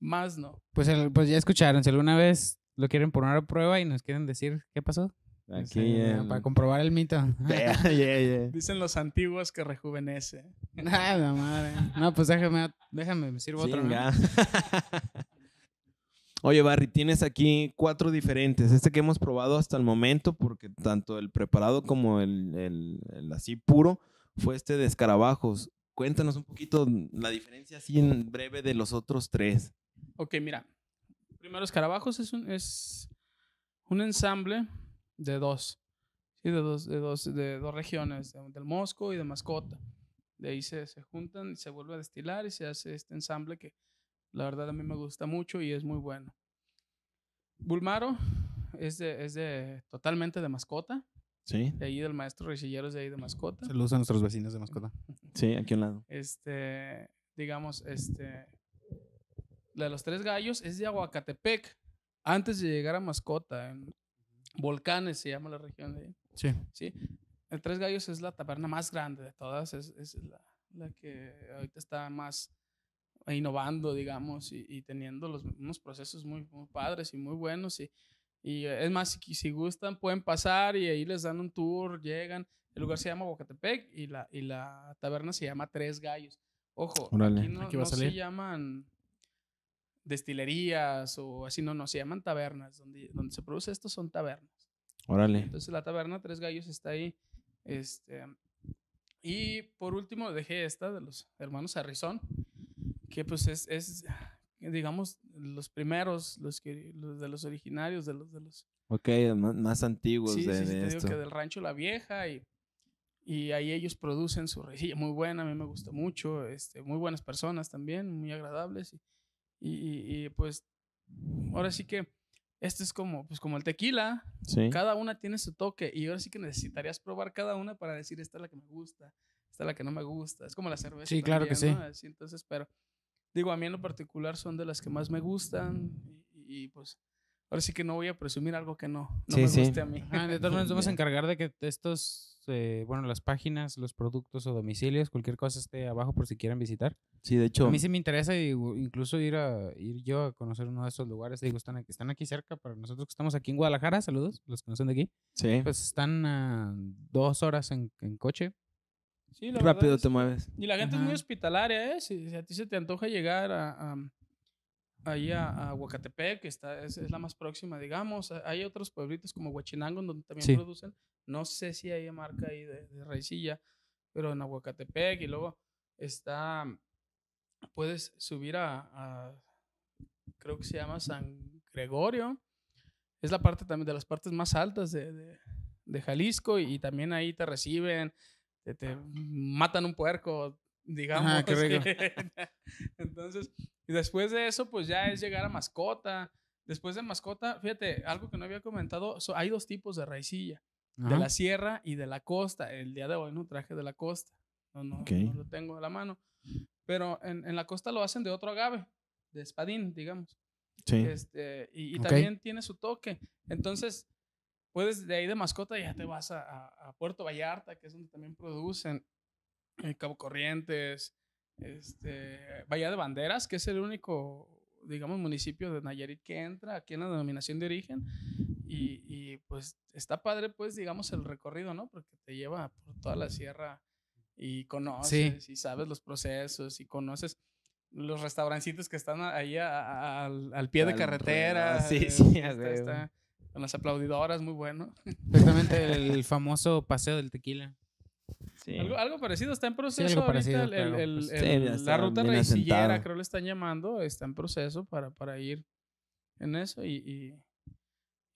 más no. Pues, el- pues ya escucharon, si alguna vez lo quieren poner a prueba y nos quieren decir qué pasó. Aquí Este, el- Para comprobar el mito. Yeah, yeah, yeah. Dicen los antiguos que rejuvenece. Ay, la madre. No, pues déjame, déjame, me sirvo otro. ¿no? Oye, Barry, tienes aquí cuatro diferentes. Este que hemos probado hasta el momento, porque tanto el preparado como el, así puro fue este de escarabajos. Cuéntanos un poquito la diferencia así en breve de los otros tres. Ok, mira. Primero, Escarabajos es un, es un ensamble de dos. Sí, de dos, de dos, de dos regiones, de- del Mosco y de Mascota. De ahí se, se juntan se vuelve a destilar y se hace este ensamble que la verdad a mí me gusta mucho y es muy bueno. Bulmaro es de, es de totalmente de mascota. Sí, De ahí del maestro Richillero es de ahí de mascota. Saludos a nuestros vecinos de mascota. sí, aquí a un lado. Este, digamos, este, la de los tres gallos es de Aguacatepec, antes de llegar a Mascota, en Volcanes se llama la región de ahí, Sí. ¿sí? El Tres Gallos es la taberna más grande de todas, es, es la, la que ahorita está más innovando, digamos, y, y teniendo los, unos procesos muy, muy padres y muy buenos. Y, y eh, es más, si, si gustan, pueden pasar y ahí les dan un tour, llegan. El lugar se llama Aguacatepec y la, y la taberna se llama Tres Gallos. Ojo, Órale. aquí no, Aquí va a no se salir. llaman destilerías o así, no, no, se llaman tabernas. Donde, donde se produce esto son tabernas. Órale. Entonces la taberna Tres Gallos está ahí. Este, y por último dejé esta de los hermanos Arrizón, que pues es, es, digamos, los primeros, los, que, los de los originarios, de los... De los Ok, más, más antiguos sí, de, sí, sí, de te digo que del rancho La Vieja y, y ahí ellos producen su rejilla muy buena, a mí me gusta mucho, este, muy buenas personas también, muy agradables y, y, pues ahora sí que esto es como, pues como el tequila, Sí. cada una tiene su toque y ahora sí que necesitarías probar cada una para decir esta es la que me gusta, esta es la que no me gusta. Es como la cerveza. Sí, claro que. Así, entonces, pero digo, a mí en lo particular son de las que más me gustan y, y, pues ahora sí que no voy a presumir algo que no, no Sí, me sí. guste a mí. Ah, de todas maneras, vamos a encargar de que estos, eh, bueno, las páginas, los productos o domicilios, cualquier cosa esté abajo por si quieren visitar. Sí, de hecho. A mí sí me interesa incluso ir a ir yo a conocer uno de estos lugares. Digo, están aquí, están aquí cerca para nosotros que estamos aquí en Guadalajara. Saludos, los que no son de aquí. Sí. Pues están a dos horas en, en coche. Sí, Rápido te es- mueves. Y la gente es muy Ajá. hospitalaria, ¿eh? Si, si a ti se te antoja llegar a, a- ahí a, a Huacatepec, que está, es, es la más próxima, digamos. Hay otros pueblitos como Huachinango donde también Sí. producen. No sé si hay marca ahí de, de raicilla, pero en Aguacatepec y luego está, puedes subir a, a- creo que se llama San Gregorio. Es la parte también de las partes más altas de, de- de Jalisco y, también ahí te reciben, te, te matan un puerco, digamos. qué rico. Entonces, y después de eso, pues ya es llegar a mascota. Después de mascota, fíjate, algo que no había comentado, so- hay dos tipos de raicilla, de Ajá. la sierra y de la costa. El día de hoy no traje de la costa, no, no, Ok. no lo tengo a la mano. Pero en, en la costa lo hacen de otro agave, de espadín, digamos. Sí. Este, y, y Ok. también tiene su toque. Entonces, puedes de ahí de mascota ya te vas a, a- a Puerto Vallarta, que es donde también producen eh, Cabo Corrientes, este, Bahía de Banderas, que es el único, digamos, municipio de Nayarit que entra aquí en la denominación de origen. Y, y, pues está padre, pues, digamos, el recorrido, ¿no? Porque te lleva por toda la sierra y conoces y sabes los procesos y conoces los restaurancitos que están ahí a- a- al, al pie de carretera. sí, sí, a está- está con las aplaudidoras, muy bueno. Exactamente el famoso paseo del tequila. Sí. Algo, algo parecido, está en proceso algo ahorita. parecido, el- el- sí, la ruta raicillera, creo le están llamando, está en proceso para, para ir en eso y, y,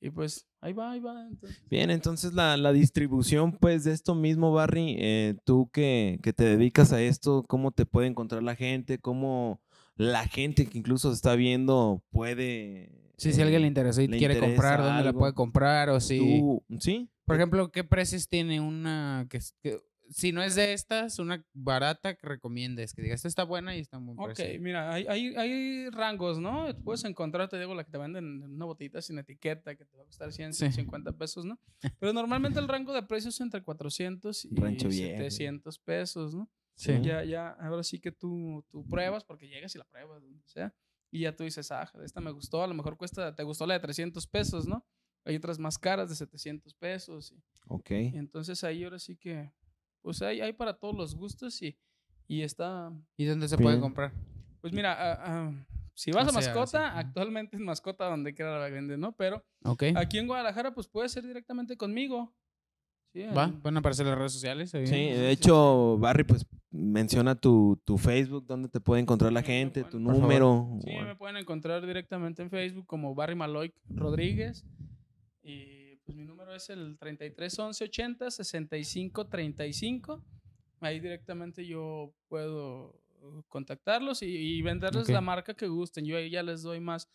y pues ahí va, ahí va. entonces. Bien, entonces la, la distribución, pues, de esto mismo, Barry, eh, tú que, que te dedicas a esto, ¿cómo te puede encontrar la gente? ¿Cómo la gente que incluso se está viendo puede... Sí, si a alguien le eh, interesó y le quiere interesa comprar, ¿dónde la puede comprar? O si, tú- ¿Sí? por ejemplo, ¿qué precios tiene una que, que- si no es de estas, una barata que recomiendes? Que diga, esta está buena y está muy Ok, precio. mira, hay, hay, hay rangos, ¿no? Puedes encontrar, te digo, la que te venden en una botellita sin etiqueta, que te va a costar 100, Sí. 150 pesos, ¿no? Pero normalmente el rango de precios es entre 400 y Rancho bien, güey. 700 pesos, ¿no? Sí. Ya, ya, ahora sí que tú, tú pruebas, porque llegas y la pruebas, donde sea, y ya tú dices, ah, esta me gustó, a lo mejor cuesta, te gustó la de 300 pesos, ¿no? Hay otras más caras de 700 pesos, y, Ok. y entonces ahí ahora sí que, pues hay, hay para todos los gustos y, y está, ¿Y dónde se puede Bien. comprar? pues mira, ah, ah, si vas O a sea, mascota, sí, ajá. actualmente es mascota donde quiera la venden, ¿no? Pero Ok. aquí en Guadalajara, pues puede ser directamente conmigo. Sí, Va, en- pueden aparecer las redes sociales. ahí. Sí, de hecho, Barry, pues menciona tu, tu Facebook, donde te puede encontrar la Sí, gente, tu número. Sí, me pueden encontrar directamente en Facebook como Barry Maloy Rodríguez. Y pues mi número es el 33 11 80 65 35. Ahí directamente yo puedo uh, contactarlos y, y venderles la marca que gusten. Yo ahí ya les doy más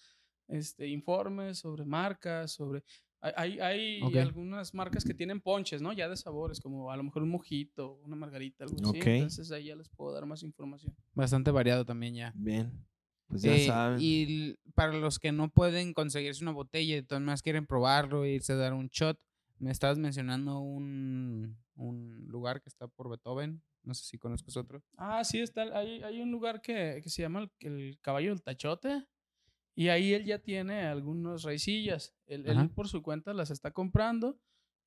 este, informes sobre marcas, sobre... Hay, hay, hay Ok. algunas marcas que tienen ponches, ¿no? Ya de sabores, como a lo mejor un mojito, una margarita, algo así. Ok. Entonces ahí ya les puedo dar más información. Bastante variado también ya. Bien, pues ya Eh, saben. Y para los que no pueden conseguirse una botella y todas más quieren probarlo, irse a dar un shot, me estabas mencionando un, un lugar que está por Beethoven. No sé si conozcas otro. Ah, sí, está, hay, hay un lugar que, que se llama el, el Caballo del Tachote. Y ahí él ya tiene algunas raicillas. Él, por su cuenta las está comprando.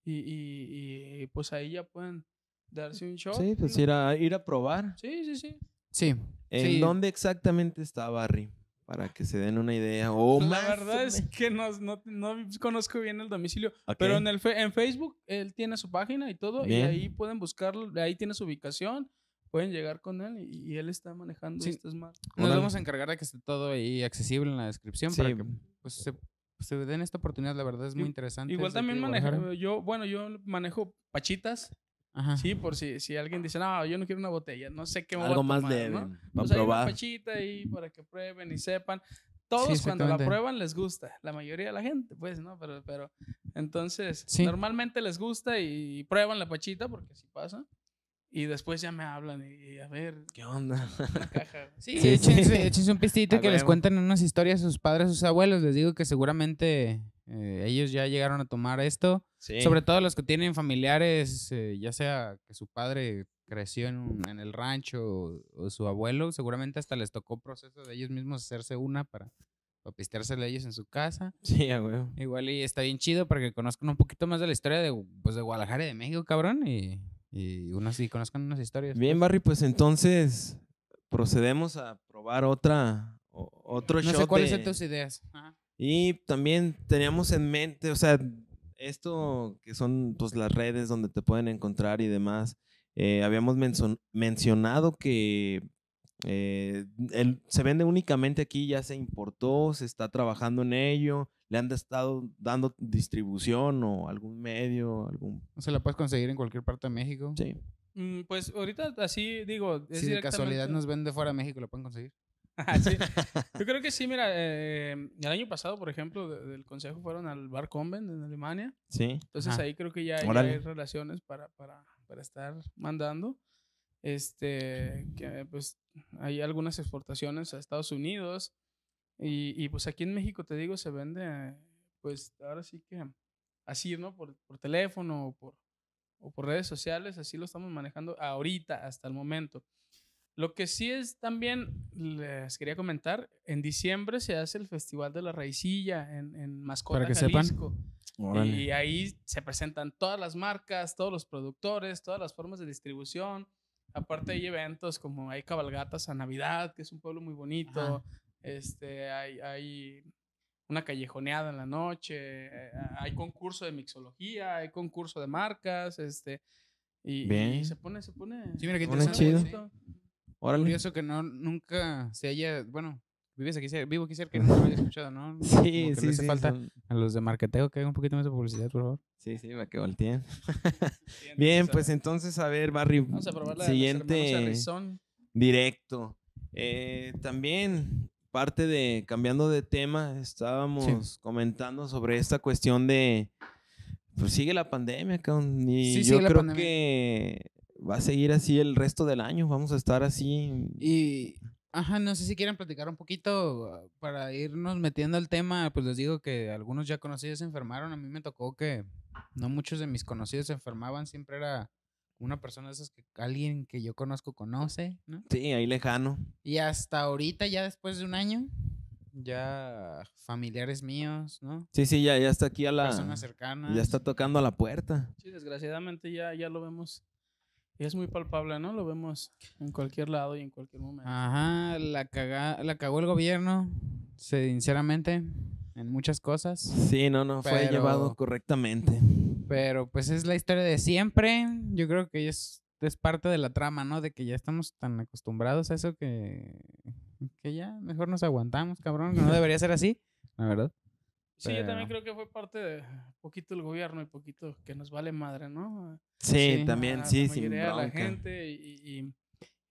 Y, y- y, pues ahí ya pueden darse un shot. Sí, pues ir a, ir a probar. Sí, sí, sí. Sí. ¿En Sí. dónde exactamente está Barry? Para que se den una idea. O la más verdad es que no, no, no conozco bien el domicilio. Pero en, el fe- en Facebook él tiene su página y todo. Bien. Y ahí pueden buscarlo. Ahí tiene su ubicación. Pueden llegar con él y, y él está manejando Sí. estas marcas. Nos Órale. vamos a encargar de que esté todo ahí accesible en la descripción Sí, para que pues, se, se den esta oportunidad. La verdad es muy interesante. Igual también Guadalajara. yo, bueno, yo manejo pachitas, Ajá. sí, por si, si alguien dice, no, yo no quiero una botella, no sé qué me voy a Algo más tomar", leve. ¿no? Para Pues hay una probar. pachita ahí para que prueben y sepan. Todos cuando la prueban les gusta, la mayoría de la gente, pues, ¿no? Pero, pero, entonces, Sí. normalmente les gusta y prueban la pachita, porque así pasa, y después ya me hablan y, a ver, ¿Qué onda? una caja. Sí, Sí, sí. échense, un pistito A que les cuenten unas historias a sus padres, a sus abuelos. Les digo que seguramente eh, ellos ya llegaron a tomar esto. Sí. Sobre todo los que tienen familiares, eh, ya sea que su padre creció en, un- en el rancho o, o su abuelo, seguramente hasta les tocó proceso de ellos mismos hacerse una para, para pisteársela ellos en su casa. Sí, a huevo. Igual y está bien chido para que conozcan un poquito más de la historia de, pues, de Guadalajara y de México, cabrón. Y, y unas, y conozcan unas historias. Bien, pues. Barry, pues entonces procedemos a probar otra, o- otro No shot sé cuáles de- son tus ideas. Ajá. Y también teníamos en mente, o sea, esto que son pues las redes donde te pueden encontrar y demás. eh, habíamos mencionado que eh, se vende únicamente aquí, ya se importó, se está trabajando en ello, le han estado dando distribución o algún medio, algún... Se la puedes conseguir en cualquier parte de México. Sí. Mm, Pues ahorita así digo. Es Si de casualidad nos ven de fuera de México, ¿lo pueden conseguir? Ah, sí. Yo creo que sí, mira, eh, el año pasado, por ejemplo, de- del consejo fueron al Bar Convent en Alemania. Sí. Entonces Ajá. ahí creo que ya, ya hay relaciones para, para, para estar mandando. Este, que pues hay algunas exportaciones a Estados Unidos. Y, y, pues aquí en México, te digo, se vende, pues ahora sí que así, ¿no? Por, por teléfono o por, o por redes sociales, así lo estamos manejando ahorita, hasta el momento. Lo que sí es también, les quería comentar, en diciembre se hace el Festival de la Raicilla en, en Mascota, que sepan. Jalisco. Y ahí se presentan todas las marcas, todos los productores, todas las formas de distribución. Aparte hay eventos como hay cabalgatas a Navidad, que es un pueblo muy bonito. Ajá. Este, hay, hay una callejoneada en la noche, eh, hay concurso de mixología, hay concurso de marcas, este, y, y Bien. se pone, se pone. Sí, mira qué se pone interesante. bonito. Órale. Curioso que no, nunca se haya, bueno, vives aquí, vivo aquí cerca nunca lo había escuchado, ¿no? Sí, sí, hace sí. falta son- a los de marketeo que hagan un poquito más de publicidad, por favor. Sí, sí, para que volteen. Sí, Bien, pues entonces, a ver, Barry. vamos a probar la Siguiente. Directo. Eh, también, parte de, cambiando de tema, estábamos comentando sobre esta cuestión de, pues sigue la pandemia, cabrón, y Sí, yo creo que va a seguir así el resto del año, vamos a estar así. Y, ajá, no sé si quieren platicar un poquito ah, para irnos metiendo al tema. Pues les digo que algunos ya conocidos se enfermaron. A mí me tocó que no muchos de mis conocidos se enfermaban. Siempre era una persona de esas que alguien que yo conozco conoce, ¿no? Sí, ahí lejano. Y hasta ahorita, ya después de un año, ya familiares míos, ¿no? Sí, sí, ya, ya está aquí a la... Personas cercanas. Ya está tocando a la puerta. Sí, desgraciadamente ya, ya lo vemos. Y es muy palpable, ¿no? Lo vemos en cualquier lado y en cualquier momento. Ajá, la, caga, la cagó el gobierno, sinceramente, en muchas cosas. Sí, no, no, fue llevado correctamente. Pero pues es la historia de siempre. Yo creo que es, es parte de la trama, ¿no? De que ya estamos tan acostumbrados a eso que, que ya mejor nos aguantamos, cabrón. Que no debería ser así, la verdad. Sí, yo también creo que fue parte de poquito el gobierno y poquito que nos vale madre, ¿no? Sí, Sí. también, A sí, la sin gente y, y-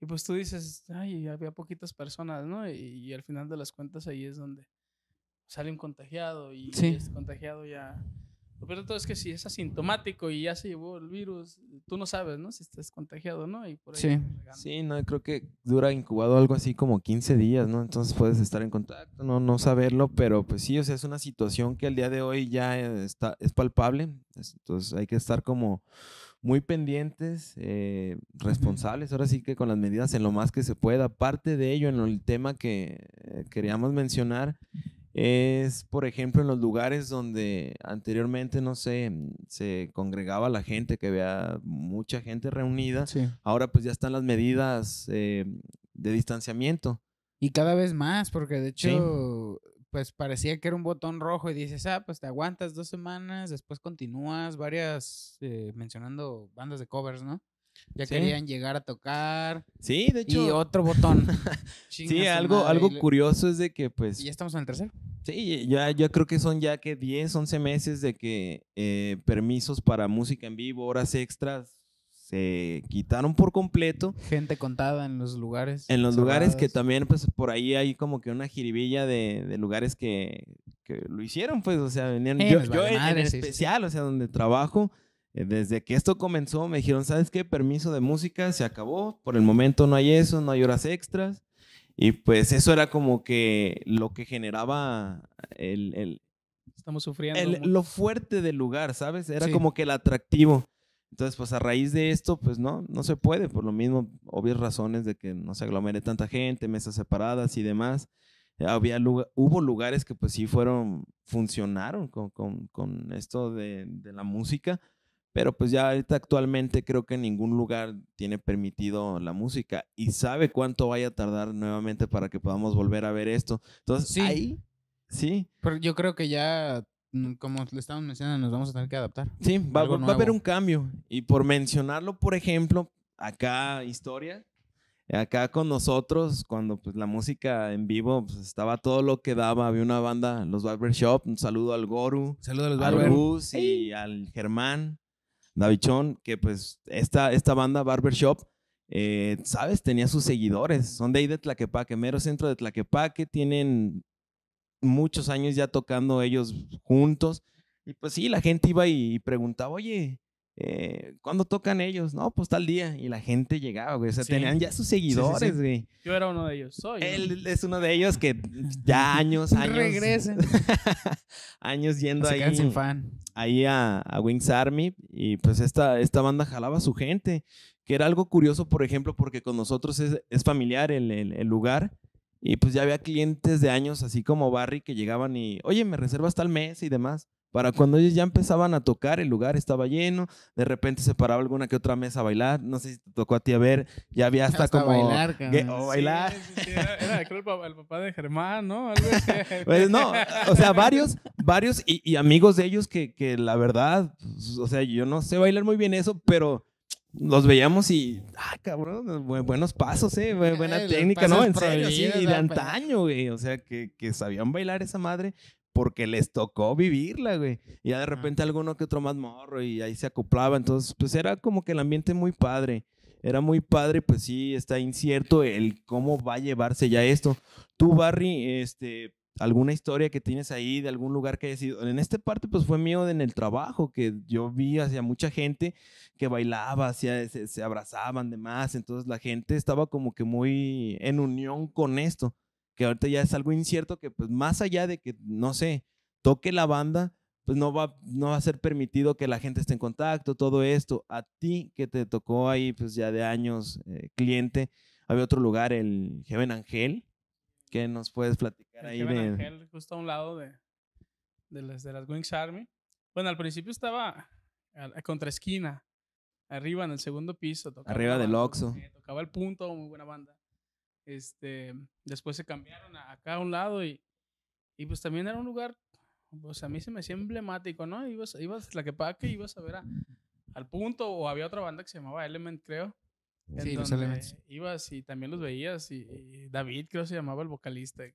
y, pues tú dices, ay, había poquitas personas, ¿no? Y, y al final de las cuentas ahí es donde sale un contagiado y, Sí. ese contagiado ya... Lo peor de todo es que si es asintomático y ya se llevó el virus, tú no sabes, ¿no? Si estás contagiado, ¿no? Y por ahí Sí. Sí, no, creo que dura incubado algo así como 15 días, ¿no? Entonces puedes estar en contacto, no, no saberlo, pero pues sí, o sea, es una situación que al día de hoy ya eh, está, es palpable, es- entonces hay que estar como muy pendientes, eh, responsables, ahora sí que con las medidas en lo más que se pueda. Parte de ello, en el tema que eh, queríamos mencionar, es, por ejemplo, en los lugares donde anteriormente, no sé, se congregaba la gente, que había mucha gente reunida, Sí. Ahora pues ya están las medidas eh, de distanciamiento. Y cada vez más, porque de Sí. hecho, pues parecía que era un botón rojo y dices, ah, pues te aguantas dos semanas, después continúas, varias, eh, mencionando bandas de covers, ¿no? Ya Sí. querían llegar a tocar. Sí, de Y hecho. otro botón. sí, algo, madre, algo y curioso es de que pues... Y ya estamos en el tercero. Sí, ya, ya creo que son ya que 10, 11 meses de que eh, permisos para música en vivo, horas extras, se quitaron por completo. Gente contada en los lugares. En los lugares que también, pues por ahí hay como que una jiribilla de, de lugares que, que lo hicieron, pues, o sea, venían. Sí, yo yo vale en, en madre, sí, sí, sí. especial, o sea, donde trabajo, eh, desde que esto comenzó, me dijeron, ¿sabes qué? Permiso de música se acabó. Por el momento no hay eso, no hay horas extras. Y pues eso era como que lo que generaba el, el, Estamos sufriendo. el- lo fuerte del lugar, ¿sabes? Era Sí. como que el atractivo. Entonces, pues a raíz de esto, pues no, no se puede, por lo mismo, obvias razones de que no se aglomere tanta gente, mesas separadas y demás. Eh, Había lugar- hubo lugares que pues sí fueron, funcionaron con, con- con esto de, de la música, pero pues ya ahorita actualmente creo que ningún lugar tiene permitido la música y sabe cuánto vaya a tardar nuevamente para que podamos volver a ver esto. Entonces, Sí. ahí, sí, Pero yo creo que ya, mm, como le estamos mencionando, nos vamos a tener que adaptar. Sí, va, va a haber un cambio. Y por mencionarlo, por ejemplo, acá historia, acá con nosotros, cuando pues la música en vivo pues, estaba todo lo que daba, había una banda, los Barbershop, un saludo al Goru, Saludos a los al. Gus y al Germán, Davichón, que pues esta, esta banda Barbershop, eh, ¿sabes? Tenía sus seguidores, son de ahí de Tlaquepaque, mero centro de Tlaquepaque, tienen muchos años ya tocando ellos juntos. Y pues sí, la gente iba y preguntaba, oye, eh, ¿cuándo tocan ellos? No, pues tal día. Y la gente llegaba, güey. O sea, Sí. tenían ya sus seguidores, güey. Yo era uno de ellos. Soy. Él es uno de ellos que ya años, años. Regresen. años yendo Se ahí, sin fan. ahí a, a Wings Army. Y pues esta, esta banda jalaba a su gente. Que era algo curioso, por ejemplo, porque con nosotros es, es familiar el, el- el lugar. Y pues ya había clientes de años, así como Barry, que llegaban y, oye, me reservas tal mes y demás. Para cuando ellos ya empezaban a tocar, el lugar estaba lleno. De repente se paraba alguna que otra mesa a bailar. No sé si te tocó a ti a ver. Ya había hasta, como. bailar, o bailar. sí, sí, Era, era, creo, el papá, el papá de Germán, ¿no? Algo así. Pues no, o sea, varios, varios y, y amigos de ellos que, que la verdad, pues, o sea, yo no sé bailar muy bien eso, pero los veíamos y, ah, cabrón, bu- buenos pasos, eh, bu- buena los técnica, ¿no? En serio, sí, de antaño, güey, o sea, que, que sabían bailar esa madre porque les tocó vivirla, güey. Y ya de repente alguno que otro más morro y ahí se acoplaba, entonces, pues era como que el ambiente muy padre. Era muy padre, pues sí, está incierto el cómo va a llevarse ya esto. Tú, Barry, este, alguna historia que tienes ahí de algún lugar que haya sido. En esta parte, pues fue mío en el trabajo, que yo vi hacia mucha gente que bailaba, hacia, se, se abrazaban, demás. Entonces la gente estaba como que muy en unión con esto, que ahorita ya es algo incierto, que pues más allá de que, no sé, toque la banda, pues no va, no va a ser permitido que la gente esté en contacto, todo esto. A ti que te tocó ahí, pues ya de años, eh, cliente, había otro lugar, el Heaven Angel, que nos puedes platicar ahí El Kevin de... Angel, justo a un lado de, de, las, de las Wings Army. Bueno, al principio estaba a, a contra esquina, arriba en el segundo piso. tocaba Arriba del Oxxo. tocaba el punto, muy buena banda. Este, después se cambiaron a- acá a un lado y, y pues también era un lugar, pues a mí se me hacía emblemático, ¿no? Ibas, ibas a Tlaquepaque, ibas a ver a- al punto o había otra banda que se llamaba Element, creo. Sí, los Elements. Ibas y también los veías y, y David creo se llamaba el vocalista. Y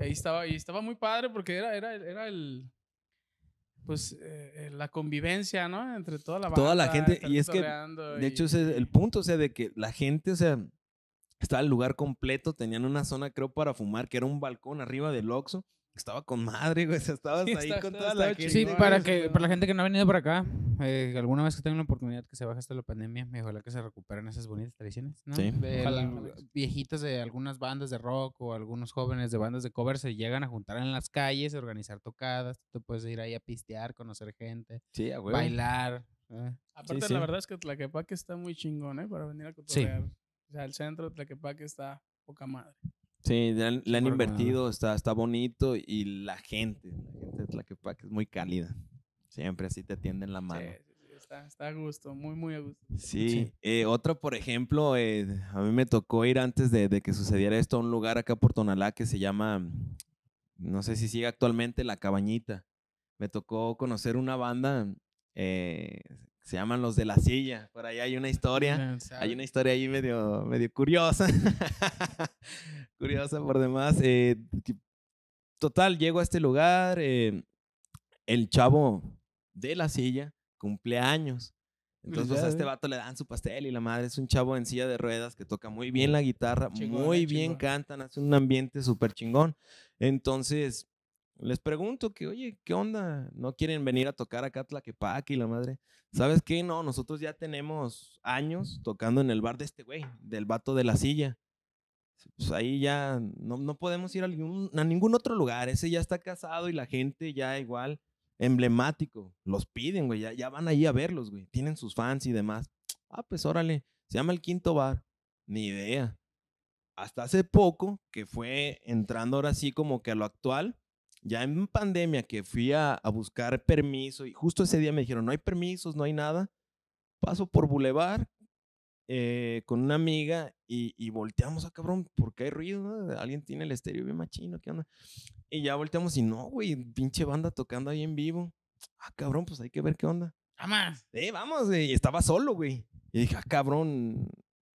ahí estaba, y estaba muy padre porque era, era, era el pues eh, la convivencia, ¿no? Entre toda la banda. Toda la gente, y es que, De hecho, ese es el punto, o sea, de que la gente, o sea, estaba el lugar completo, tenían una zona, creo, para fumar, que era un balcón arriba del Oxxo. Estaba con madre, güey, estabas Sí, ahí está- con está- toda la gente. Sí, para que para la gente que no ha venido por acá, eh, alguna vez que tengan la oportunidad que se baje hasta la pandemia, me ojalá que se recuperen esas bonitas tradiciones, ¿no? Sí. De Ojalá, viejitos de algunas bandas de rock o algunos jóvenes de bandas de cover se llegan a juntar en las calles, organizar tocadas, tú te puedes ir ahí a pistear, conocer gente, Sí, a huevo. bailar. eh. Aparte, sí. la verdad es que Tlaquepaque está muy chingón, ¿eh? Para venir a cotorrear. O sea, el centro de Tlaquepaque está poca madre. Sí, le han, le han Súper invertido, está, está bonito y la gente, la gente de Tlaquepaque es muy cálida. Siempre así te atienden la mano. Sí, sí, sí, está, está a gusto, muy, muy a gusto. Sí, Sí. eh, otra, por ejemplo, eh, a mí me tocó ir antes de, de que sucediera esto a un lugar acá por Tonalá que se llama, no sé si sigue actualmente, La Cabañita. Me tocó conocer una banda, eh, se llaman Los de la Silla. Por ahí hay una historia. Hay una historia ahí medio, medio curiosa. curiosa por demás. eh, total, llego a este lugar. eh, el chavo de la silla cumple años. Entonces, pues, a este vato le dan su pastel y la madre es un chavo en silla de ruedas que toca muy bien la guitarra, Chingón, muy eh, bien cantan, hace un ambiente súper chingón. Entonces, les pregunto que, oye, ¿qué onda? ¿No quieren venir a tocar acá Tlaquepaque y la madre? ¿Sabes qué? No, nosotros ya tenemos años tocando en el bar de este güey, del vato de la silla. Pues ahí ya no, no podemos ir a ningún, a ningún otro lugar. Ese ya está casado y la gente ya igual, emblemático. Los piden, güey. Ya, ya van ahí a verlos, güey. Tienen sus fans y demás. Ah, pues órale. Se llama el Quinto Bar. Ni idea. Hasta hace poco, que fue entrando ahora sí como que a lo actual, ya en pandemia que fui a, a buscar permiso y justo ese día me dijeron, no hay permisos, no hay nada. Paso por Boulevard eh, con una amiga y, y volteamos a cabrón, porque hay ruido, ¿no? Alguien tiene el estéreo bien machino, ¿qué onda? Y ya volteamos y no, güey, pinche banda tocando ahí en vivo. Ah, cabrón, pues hay que ver qué onda. ¡Vamos! Eh, vamos, güey. Estaba solo, güey. Y dije, ah, cabrón,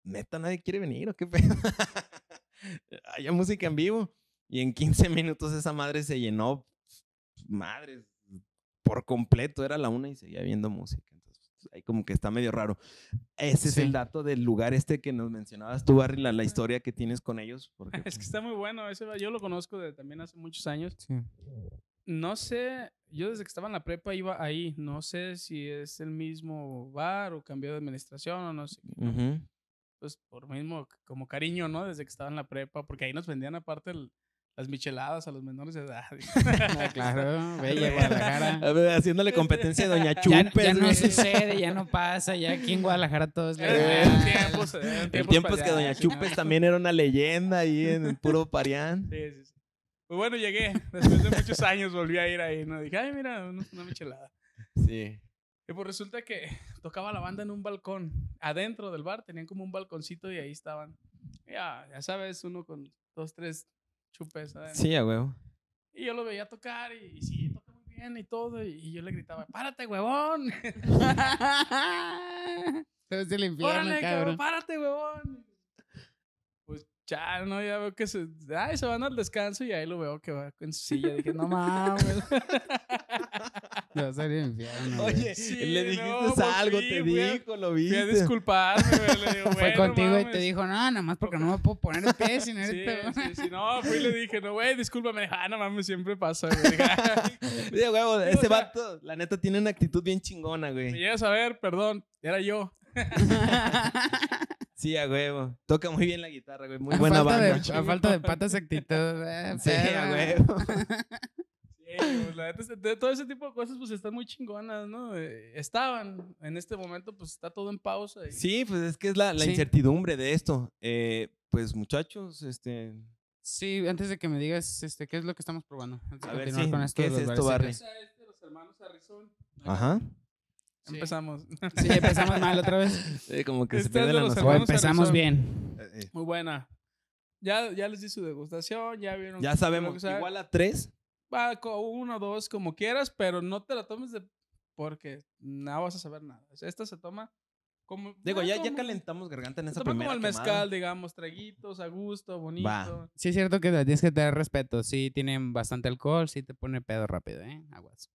neta, nadie quiere venir, ¿o qué pedo? Haya música en vivo. Y en 15 minutos esa madre se llenó, madre, por completo. Era la una y seguía viendo música. Entonces, ahí como que está medio raro. Ese es Sí. el dato del lugar este que nos mencionabas tú, Barry, la, la historia que tienes con ellos. Porque, Es que está muy bueno. Ese, yo lo conozco de, también hace muchos años. Sí. No sé, yo desde que estaba en la prepa iba ahí. No sé si es el mismo bar o cambió de administración o no sé. ¿no? Ujú. Pues por mismo, como cariño, ¿no? Desde que estaba en la prepa, porque ahí nos vendían aparte el- las micheladas a los menores de edad. Ah, claro, bella Guadalajara. Haciéndole competencia a Doña Ya, Chupes. ya no sucede, ya no pasa, ya aquí en Guadalajara todo es Eran legal. tiempos, eran El tiempos tiempo es que Doña payasos, ¿no? Chupes también era una leyenda ahí en el puro Parián. Sí, sí, sí. Pues bueno, llegué. Después de muchos años volví a ir ahí. ¿no? Dije, ay, mira, una, una michelada. Sí. Y pues resulta que tocaba la banda en un balcón. Adentro del bar tenían como un balconcito y ahí estaban. Ya, ya sabes, uno con dos, tres chupes adentro. Sí, a huevo. Y yo lo veía tocar y, y sí, toca muy bien y todo. Y, y yo le gritaba, párate, huevón. Todo es el infierno, Órale, cabrón, cabrón. párate, huevón. Ya, no, ya veo que se, ay, se van al descanso y ahí lo veo que va en su silla. Dije, no mames. Va a ser el infierno. güey. Oye, Sí, le no, dijiste algo, fui, te a- dijo, lo Fui a viste. disculparme, güey. Le digo, Fue "Bueno, contigo y te mames". dijo, no, nada más porque no me puedo poner de pie sin Sí, este. sí, sí, no, fui y le dije, no, güey, discúlpame. Ah, no mames, siempre pasa, güey. Dije, "Ay, Sí, a huevo, sea- vato, la neta, tiene una actitud bien chingona, Me güey. llegas a ver, perdón, era yo. Sí, a huevo. Toca muy bien la guitarra, güey. Muy a, buena banda. de, a falta de patas actitud. eh, Sí, a huevo. Sí, pues, la neta, este- de todo ese tipo de cosas, pues están muy chingonas, ¿no? Eh, estaban, en este momento, pues está todo en pausa. y- Sí, pues es que es la, la Sí. incertidumbre de esto. Eh, pues muchachos, este... Sí, antes de que me digas este, qué es lo que estamos probando. Antes de A ver, continuar sí, con esto ¿qué de es esto, Barry? de los hermanos Arrizón. Ajá. Sí. Empezamos. Sí, empezamos mal otra vez. Sí, como que se Esta es pierde de la noción. Empezamos bien. Eh, eh, Muy buena. Ya, ya les di su degustación, ya vieron. Ya sabemos, igual a tres. Va con uno, dos, como quieras, pero no te la tomes de. Porque no vas a saber nada. Esta se toma como. Digo, ya, ya calentamos garganta en Se esa toma primera como el quemada. mezcal, digamos, traguitos, a gusto, bonito. Sí, es cierto que tienes que tener respeto. Sí, tienen bastante alcohol, sí te pone pedo rápido, ¿eh? Aguas.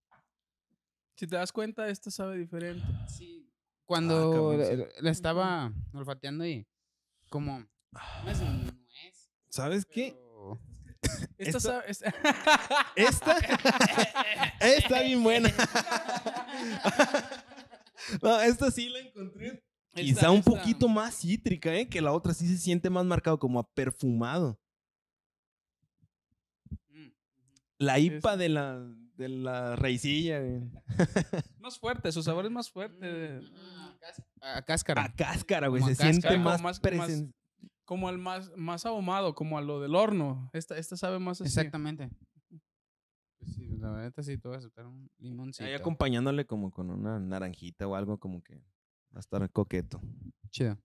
Si te das cuenta, esta sabe diferente. Sí. Cuando cabrón, sí. le- le estaba olfateando y como... No es nuez, ¿Sabes qué? pero- Esta Esto- sabe. esta- Esta está bien buena. no, esta sí la encontré. Quizá esta- un esta- poquito más cítrica, ¿eh? Que la otra sí se siente más marcado, como a perfumado. Mm. La IPA de la, de la raicilla, güey. Más fuerte, su sabor es más fuerte. Mm, A cáscara. A cáscara, güey. Como Se a siente cáscara. más, Como más- Como al más, más ahumado, como a lo del horno. Esta, esta sabe más así. Exactamente. Pues sí, la verdad sí te voy a aceptar un limoncito. Ahí acompañándole como con una naranjita o algo como que va a estar coqueto. Chido.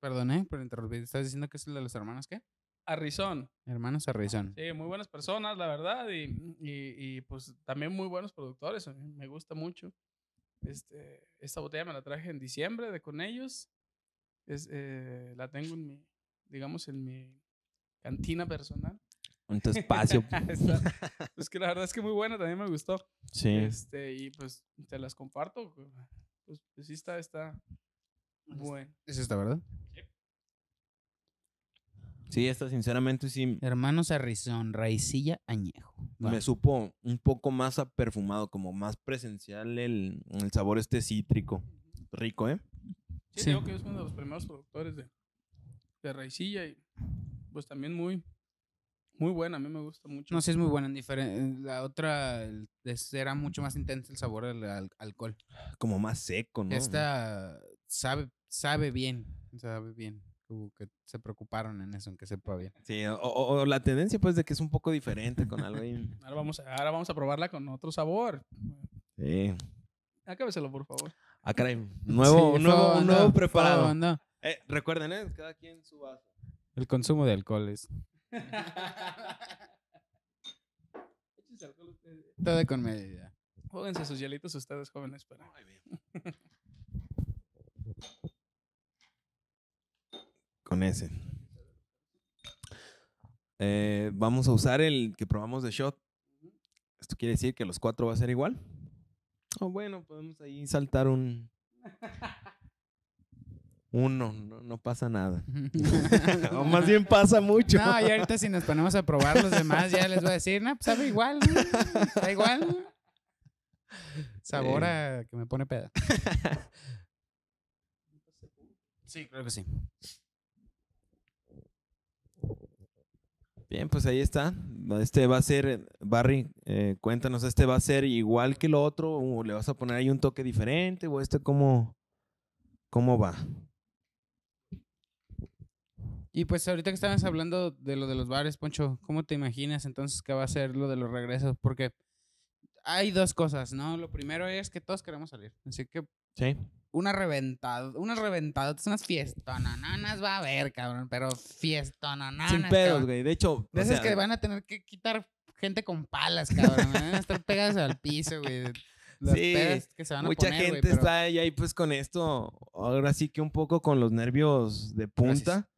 Perdón, ¿eh? Por interrumpir. ¿Estás diciendo que es el de los hermanos qué? Arrizón. Hermanos Arrizón. Sí, muy buenas personas, la verdad. Y, y, y, pues también muy buenos productores. A mí me gusta mucho. Este, esta botella me la traje en diciembre de con ellos. Es, eh, la tengo en mi, digamos, en mi cantina personal. En tu espacio. Es que la verdad es que muy buena, también me gustó. sí. Este, y pues te las comparto. Pues, pues sí está, está bueno. Es esta, ¿verdad? Sí, esta sinceramente sí Hermanos Arrizón, raicilla añejo. Me supo un poco más a perfumado, como más presencial el, el sabor este cítrico. Rico, ¿eh? Sí, Sí. digo que es uno de los primeros productores de, de raicilla y pues también muy, muy buena. A mí me gusta mucho. No, sí es muy buena. en La otra el- era mucho más intenso el sabor del al- alcohol. Como más seco, ¿no? Esta sabe, sabe bien. Sabe bien. Como que se preocuparon en eso, en que sepa bien. Sí, o, o- o la tendencia pues de que es un poco diferente con algo ahí. Ahora vamos, a, ahora vamos a probarla con otro sabor. Sí. Acábeselo, por favor. Ah, caray. Nuevo, Sí, nuevo, nuevo preparado. fondo. Eh, recuerden, ¿eh? Cada quien su vaso. El consumo de alcohol es todo con medida. Jódense sus hielitos ustedes, jóvenes. Para. Con Eh, vamos a usar el que probamos de shot. ¿Esto quiere decir que los cuatro va a ser igual? Oh, bueno, podemos ahí saltar un. Uno, no, no pasa nada. o más bien pasa mucho. No, y ahorita si nos ponemos a probar los demás, ya les voy a decir, no, pues sabe igual, ¿no? Está igual. Sabor a que me pone peda. Sí, creo que sí. Bien, pues ahí está. Este va a ser, Barry, eh, cuéntanos, ¿este va a ser igual que lo otro? ¿O le vas a poner ahí un toque diferente? ¿O este cómo, cómo va? Y pues ahorita que estabas hablando de lo de los bares, Poncho, ¿cómo te imaginas entonces que va a ser lo de los regresos? Porque hay dos cosas, ¿no? Lo primero es que todos queremos salir. Así que Sí. Una reventada, unas reventadas, unas fiestonanas va a haber, cabrón, pero fiestonanas. Sin pedos, güey. De hecho, De esas que van a tener que quitar gente con palas, cabrón. Van a estar pegadas al piso, güey. Las Sí, pedas que se van a mucha poner, gente pero- está ahí, ahí, pues con esto, ahora sí que un poco con los nervios de punta.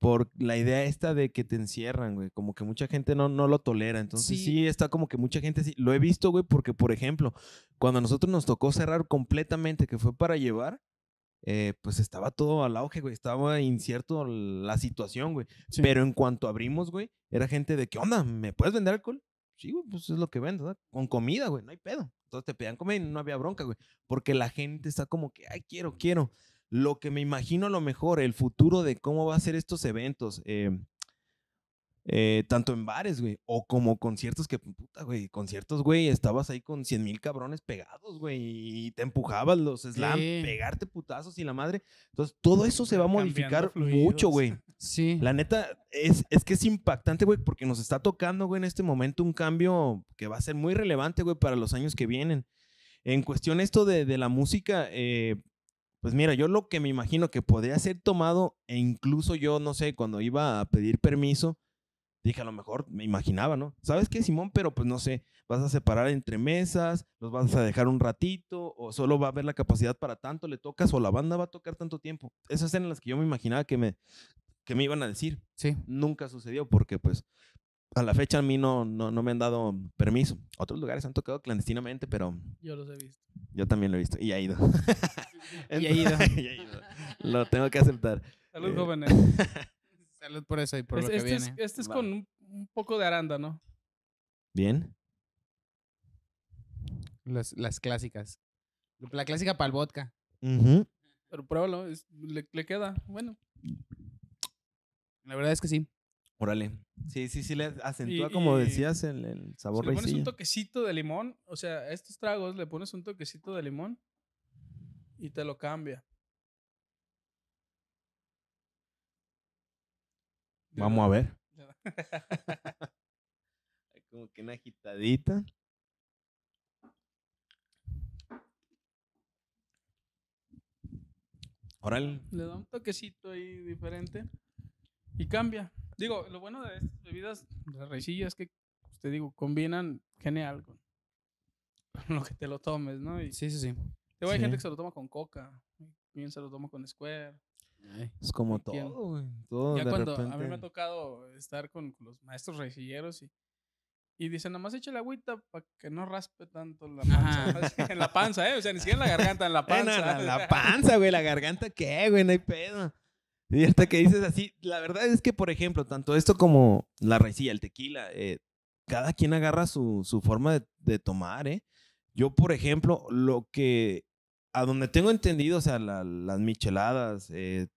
Por la idea esta de que te encierran, güey. Como que mucha gente no, no lo tolera. Entonces Sí. sí. está como que mucha gente sí. Lo he visto, güey, porque, por ejemplo, cuando a nosotros nos tocó cerrar completamente, que fue para llevar, eh, pues estaba todo al auge, güey. Estaba incierto la situación, güey. Sí. Pero en cuanto abrimos, güey, era gente de, ¿qué onda? ¿Me puedes vender alcohol? Sí, güey, pues es lo que vendo, ¿verdad? Con comida, güey, no hay pedo. Entonces te pedían comer y no había bronca, güey. Porque la gente está como que, ay, quiero, quiero. Lo que me imagino a lo mejor, el futuro de cómo va a ser estos eventos, eh, eh, tanto en bares, güey, o como conciertos que, puta, güey, conciertos, güey, estabas ahí con 100 mil cabrones pegados, güey, y te empujabas los slam, Sí. pegarte putazos y la madre. Entonces, todo eso se va a modificar mucho, güey. Sí. La neta, es, es que es impactante, güey, porque nos está tocando, güey, en este momento un cambio que va a ser muy relevante, güey, para los años que vienen. En cuestión esto de, de la música, eh, pues mira, yo lo que me imagino que podría ser tomado, e incluso yo, no sé, cuando iba a pedir permiso, dije a lo mejor, me imaginaba, ¿no? ¿Sabes qué, Simón? Pero pues no sé, vas a separar entre mesas, los vas a dejar un ratito, o solo va a haber la capacidad para tanto, le tocas, o la banda va a tocar tanto tiempo. Esas eran las que yo me imaginaba que me, que me iban a decir Sí. nunca sucedió porque pues a la fecha a mí no, no, no me han dado permiso. Otros lugares han tocado clandestinamente, pero Yo los he visto. yo también lo he visto y ha ido. Y ha ido. Y ha ido. Lo tengo que aceptar. Salud, Eh, jóvenes. Salud por eso y por Es- lo que este, es, viene. este es Va. con un, un poco de aranda, ¿no? Bien. Las, las clásicas. La clásica para el vodka. Pero pruébalo, es- le, le queda. Bueno. La verdad es que sí. Órale. Sí, sí, sí, le acentúa, Y- como y- decías, el, el sabor Si le pones un toquecito de limón, o sea, a estos tragos le pones un toquecito de limón y te lo cambia. Vamos a ver. Como que una agitadita. Órale. Le da un toquecito ahí diferente y cambia. Digo, lo bueno de estas bebidas, las raicillas, es que, pues, te digo, combinan genial con, lo que te lo tomes, ¿no? Y Sí, sí, sí. digo, hay Sí. gente que se lo toma con coca, bien se lo toma con Square. Es como todo, güey. Todo ya de cuando a mí me ha tocado estar con los maestros raicilleros y, y dicen, nada más echa la agüita para que no raspe tanto la panza. en la panza, ¿eh? O sea, ni siquiera en la garganta, en la Eh, no, panza. no, la panza, güey, la garganta, ¿qué, güey? No hay pedo. Y ahorita que dices así, la verdad es que, por ejemplo, tanto esto como la raicilla, el tequila, eh, cada quien agarra su, su forma de, de tomar, ¿eh? Yo, por ejemplo, lo que, a donde tengo entendido, o sea, la- las micheladas, eh,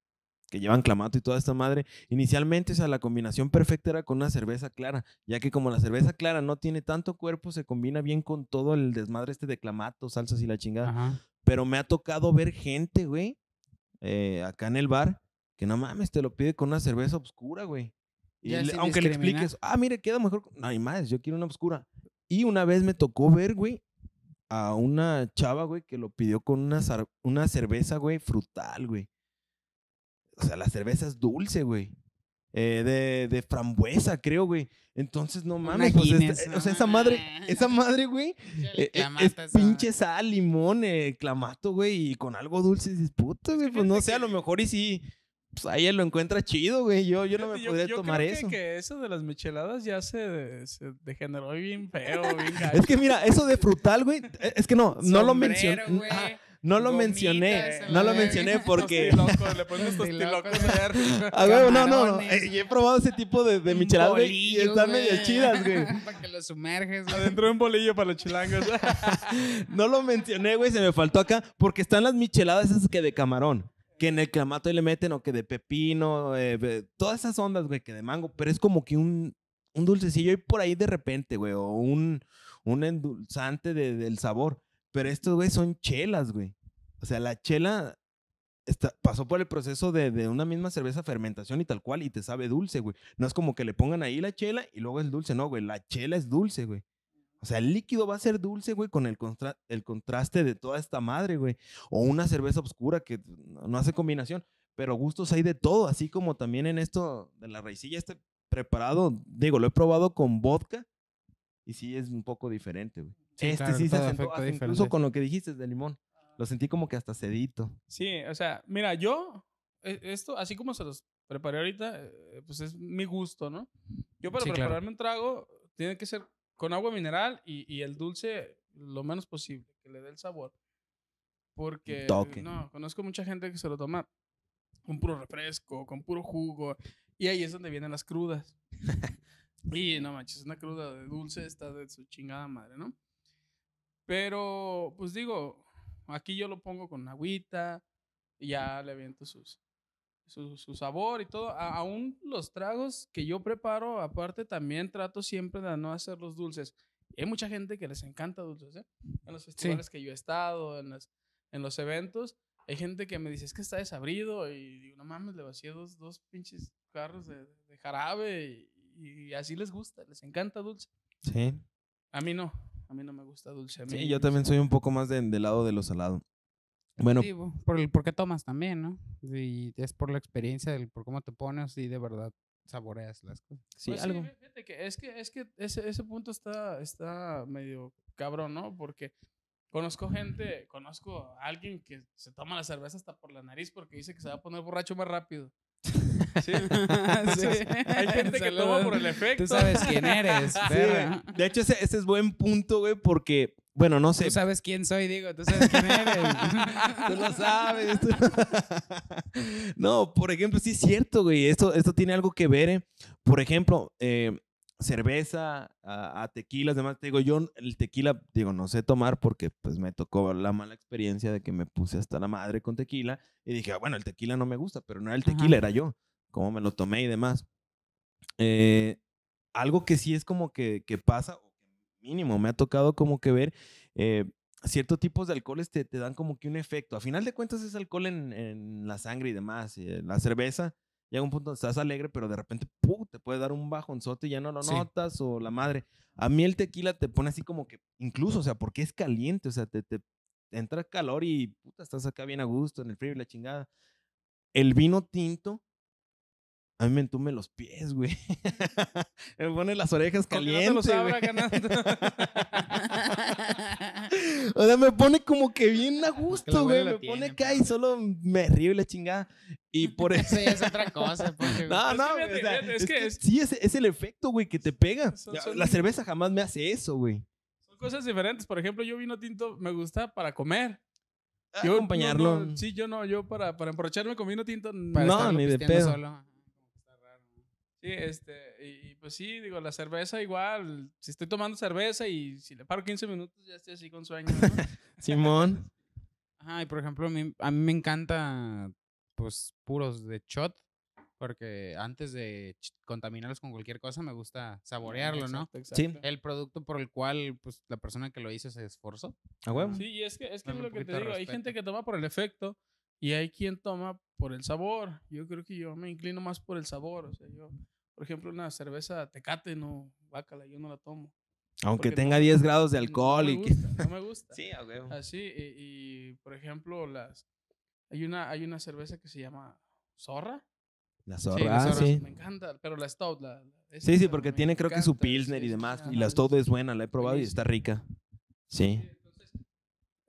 que llevan clamato y toda esta madre, inicialmente, o sea, la combinación perfecta era con una cerveza clara, ya que como la cerveza clara no tiene tanto cuerpo, se combina bien con todo el desmadre este de clamato, salsas y la chingada. Ajá. Pero me ha tocado ver gente, güey, eh, acá en el bar, que no mames, te lo pide con una cerveza oscura, güey. Y le- aunque le expliques, ah, mire, queda mejor. con-". No hay más, yo quiero una oscura. Y una vez me tocó ver, güey, a una chava, güey, que lo pidió con una, una cerveza, güey, frutal, güey. O sea, la cerveza es dulce, güey. Eh, de, de frambuesa, creo, güey. Entonces, no mames. pues, esta- o no sea, esa madre, esa madre, güey, eh, eh, es pinche sal, limón, eh, clamato, güey, y con algo dulce. Dices, puta, güey, pues no sé, a lo mejor y sí pues ahí él lo encuentra chido, güey. Yo, yo no me Fíjate, podría yo tomar creo que- eso. Que, eso de las micheladas ya se, se degeneró bien feo, bien gacho. Es que mira, eso de frutal, güey, e- es que no, no lo mencioné. No lo Gomitas mencioné, no lo mencioné porque... Tostilocos, le pones Tostilocos. tostilocos. A huevo, no, no, no. Eh, y he probado ese tipo de, de micheladas, güey, y Bolillo, están medio chidas, güey. Para que lo sumerges, güey. Adentro de un bolillo para los chilangos. No lo mencioné, güey, se me faltó acá, porque están las micheladas esas que de camarón, que en el clamato le meten, o que de pepino, eh, todas esas ondas, güey, que de mango, pero es como que un, un dulcecillo y por ahí de repente, güey, o un, un endulzante de- del sabor. Pero estos, güey, son chelas, güey. O sea, la chela está- pasó por el proceso de, de una misma cerveza fermentación y tal cual, y te sabe dulce, güey. No es como que le pongan ahí la chela y luego es dulce, no, güey. La chela es dulce, güey. O sea, el líquido va a ser dulce, güey, con el, constra- el contraste de toda esta madre, güey. O una cerveza oscura que no hace combinación. Pero gustos hay de todo, así como también en esto de la raicilla, este preparado, digo, lo he probado con vodka y sí es un poco diferente, güey. Sí, este claro, sí se hasta incluso diferente. con lo que dijiste de limón. Lo sentí como que hasta sedito. Sí, o sea, mira, yo, e- esto, así como se los preparé ahorita, eh, pues es mi gusto, ¿no? Yo para Sí, claro. prepararme un trago, tiene que ser con agua mineral y, y el dulce lo menos posible, que le dé el sabor. Porque, toque. no, conozco mucha gente que se lo toma con puro refresco, con puro jugo, y ahí es donde vienen las crudas. y no manches, una cruda de dulce está de su chingada madre, ¿no? Pero, pues digo, aquí yo lo pongo con agüita y ya le aviento sus, su, su sabor y todo. A- aún los tragos que yo preparo, aparte, también trato siempre de no hacerlos dulces. Y hay mucha gente que les encanta dulces, ¿eh? En los festivales que yo he estado, en, las, en los eventos, hay gente que me dice, es que está desabrido. Y digo, no mames, le vacié dos, dos pinches carros de, de jarabe y, y así les gusta, les encanta dulce. Sí. A mí no, a mí no me gusta dulce. A mí Sí, yo también soy un poco más de- del lado de lo salado. Bueno, Sí, bu- por el por qué tomas también, ¿no? Y es por la experiencia, del, por cómo te pones y de verdad saboreas las cosas. sí, Pues algo. fíjate que es que, es que ese, ese punto está, está medio cabrón, ¿no? Porque conozco gente, conozco a alguien que se toma la cerveza hasta por la nariz porque dice que se va a poner borracho más rápido. Sí. Entonces, hay gente que toma por el efecto. Tú sabes quién eres, Sí, de hecho, ese, ese es buen punto, güey, porque, bueno, no sé. Tú sabes quién soy, digo, tú sabes quién eres. Tú lo sabes. tú- no, por ejemplo, sí es cierto, güey. Esto, esto tiene algo que ver. eh. Por ejemplo, eh, cerveza, a, a tequilas, demás. Te digo, yo el tequila, digo, no sé tomar porque pues me tocó la mala experiencia de que me puse hasta la madre con tequila y dije, ah, bueno, el tequila no me gusta, pero no era el Ajá. tequila, era yo. Cómo me lo tomé y demás. Eh, algo que sí es como que, que pasa, mínimo me ha tocado como que ver, eh, ciertos tipos de alcoholes te, te dan como que un efecto. A final de cuentas es alcohol en, en la sangre y demás. eh, la cerveza llega un punto donde estás alegre, pero de repente ¡pum! te puede dar un bajonzote y ya no lo Sí. notas o la madre. A mí el tequila te pone así como que, incluso, o sea, porque es caliente, o sea, te, te entra calor y puta, estás acá bien a gusto en el frío y la chingada. El vino tinto. A mí me entume los pies, güey. me pone las orejas que no calientes. ganando. o sea, me pone como que bien a gusto, güey. Me pone y solo me río y la chingada. Y por eso. Ya es otra cosa, porque No, Es no, que güey, fíjate, o sea, fíjate, es es que que es- sí, es, es el efecto, güey, que te pega. Son- Ya, son- La cerveza jamás me hace eso, güey. Son cosas diferentes. Por ejemplo, yo vino tinto me gusta para comer. Ah, Yo no- Acompañarlo. no, sí, yo no, yo para, para emborracharme con vino tinto. para No, ni de pedo. solo, ajá, como que está raro, ¿no? Sí, este, y, y pues sí, digo, la cerveza igual. Si estoy tomando cerveza y si le paro 15 minutos, ya estoy así con sueño. ¿no? Simón. Ajá, y por ejemplo, a mí, a mí me encanta, pues, puros de shot, porque antes de contaminarlos con cualquier cosa, me gusta saborearlo, ¿no? Exacto, Sí. El producto por el cual, pues, la persona que lo hizo se esforzó. A huevo. Sí, y es que es que es lo que te digo. Hay gente que toma por el efecto y hay quien toma por el sabor. Yo creo que yo me inclino más por el sabor. O sea, yo, por ejemplo, una cerveza tecate, no, bácala, yo no la tomo. Aunque Porque tenga no- 10 grados de No alcohol me y que. gusta, no me gusta. Sí. Así, y, y, por ejemplo, las hay una, hay una cerveza que se llama Zorra. La zorra, zorra, sí. Me encanta, pero la Stout, la, Sí, sí, porque tiene creo que su pilsner y demás. Y la Stout es buena, la he probado y está rica. Sí.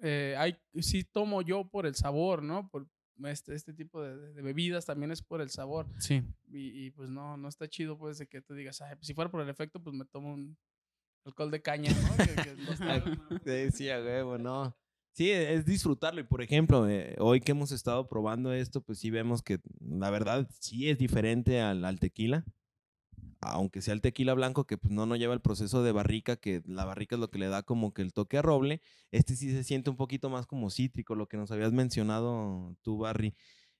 Eh, hay, sí tomo yo por el sabor, ¿no? Por, este, este tipo de, de bebidas también es por el sabor. Sí. Y, y, pues no, no está chido pues de que tú digas, Ay, pues, si fuera por el efecto, pues me tomo un alcohol de caña, ¿no? que, que no está- Sí, sí, a huevo, no. Sí, es disfrutarlo. Y por ejemplo, eh, hoy que hemos estado probando esto, pues sí vemos que la verdad sí es diferente al, al tequila. Aunque sea el tequila blanco, que pues no, no lleva el proceso de barrica, que la barrica es lo que le da como que el toque a roble. Este sí se siente un poquito más como cítrico, lo que nos habías mencionado tú, Barry.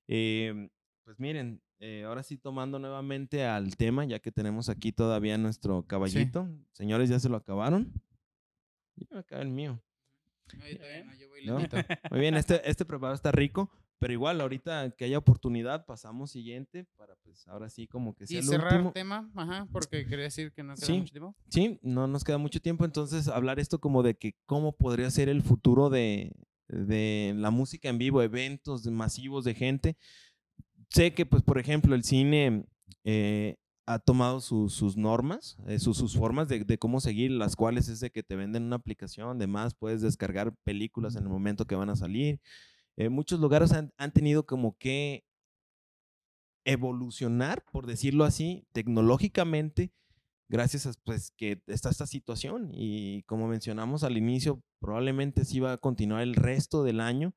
Eh, pues miren, eh, ahora sí tomando nuevamente al tema, ya que tenemos aquí todavía nuestro caballito. Señores, ¿ya se lo acabaron? Ya me acabé el mío. ¿No? Muy bien, este, este preparado está rico, pero igual ahorita que haya oportunidad pasamos siguiente para pues ahora sí como que sea Y el cerrar último. tema, ajá, porque quería decir que no queda Sí. mucho tiempo. Sí, no nos queda mucho tiempo, entonces hablar esto como de que cómo podría ser el futuro de, de la música en vivo, eventos masivos de gente. Sé que, pues, por ejemplo, el cine eh, ha tomado su- sus normas, eh, sus, sus formas de, de cómo seguir, las cuales es de que te venden una aplicación, demás, puedes descargar películas en el momento que van a salir. Eh, muchos lugares han, han tenido como que evolucionar, por decirlo así, tecnológicamente, gracias a pues, que está esta situación. Y como mencionamos al inicio, probablemente sí va a continuar el resto del año.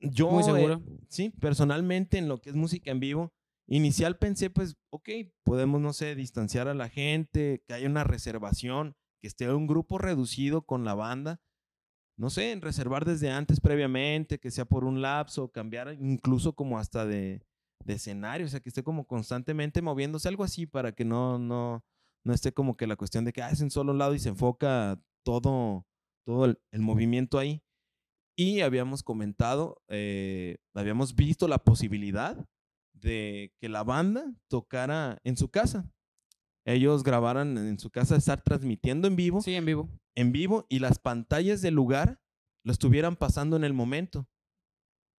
Yo, Muy eh, seguro. sí, personalmente en lo que es música en vivo, inicial pensé, pues, ok, podemos, no sé, distanciar a la gente, que haya una reservación, que esté un grupo reducido con la banda. No sé, reservar desde antes previamente, que sea por un lapso, cambiar incluso como hasta de, de escenario, o sea, que esté como constantemente moviéndose, algo así para que no, no, no esté como que la cuestión de que ah, es en solo lado y se enfoca todo, todo el, el movimiento ahí. Y habíamos comentado, eh, habíamos visto la posibilidad de que la banda tocara en su casa. Ellos grabaran en su casa, estar transmitiendo en vivo Sí, en vivo. en vivo y las pantallas del lugar lo estuvieran pasando en el momento.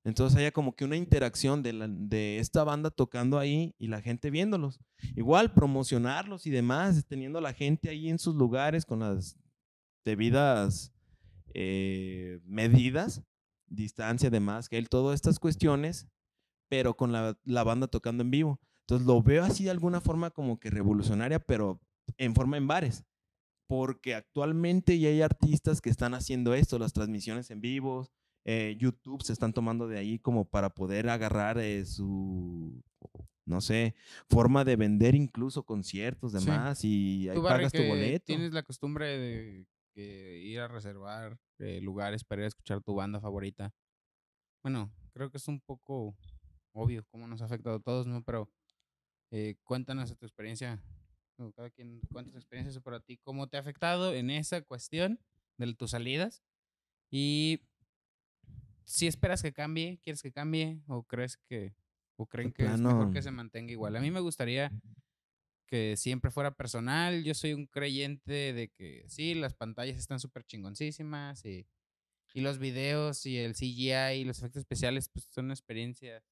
Entonces haya como que una interacción de, la- de esta banda tocando ahí y la gente viéndolos. Igual promocionarlos y demás, teniendo a la gente ahí en sus lugares con las debidas eh, medidas, distancia, demás, que él, todas estas cuestiones, pero con la, la banda tocando en vivo. Entonces lo veo así de alguna forma como que revolucionaria, pero en forma en bares porque actualmente ya hay artistas que están haciendo esto, las transmisiones en vivo, eh, YouTube se están tomando de ahí como para poder agarrar eh, su, no sé, forma de vender incluso conciertos, Sí. demás, y ahí pagas tu boleto. tienes la costumbre de que ir a reservar eh, lugares para ir a escuchar tu banda favorita. Bueno, creo que es un poco obvio cómo nos ha afectado a todos, ¿no? Pero eh, cuéntanos tu experiencia. Cada quien cuenta su experiencia para ti, cómo te ha afectado en esa cuestión de tus salidas. Y si esperas que cambie, quieres que cambie, o crees que, o creen que es mejor que plano. se mantenga igual. A mí me gustaría que siempre fuera personal. Yo soy un creyente de que sí, las pantallas están súper chingoncísimas y, y los videos y el CGI y los efectos especiales pues, son experiencias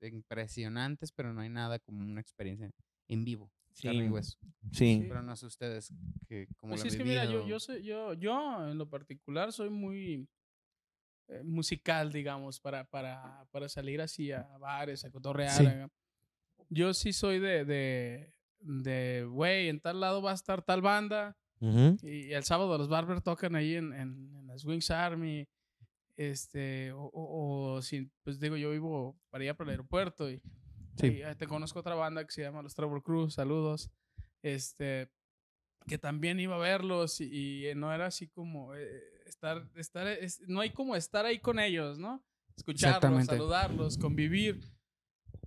impresionantes, pero no hay nada como una experiencia en vivo. carne y Sí, hueso. Sí, Pero no sé ustedes que como Pues lo es que mira, yo, yo, soy, yo, yo en lo particular soy muy eh, musical, digamos, para, para, para salir así a bares, a cotorrear. Sí. a- Yo sí soy de, de, de, güey, en tal lado va a estar tal banda. ujú, Y el sábado los Barber tocan ahí en, en, en las Wings Army. Este, o, o, o si, pues digo, yo vivo para allá para el aeropuerto y, Sí. y, eh, te conozco otra banda que se llama Los Trevor Cruz, saludos. Este, que también iba a verlos y, y, no era así como eh, estar, estar es- no hay como estar ahí con ellos, ¿no? Escucharlos, saludarlos, convivir.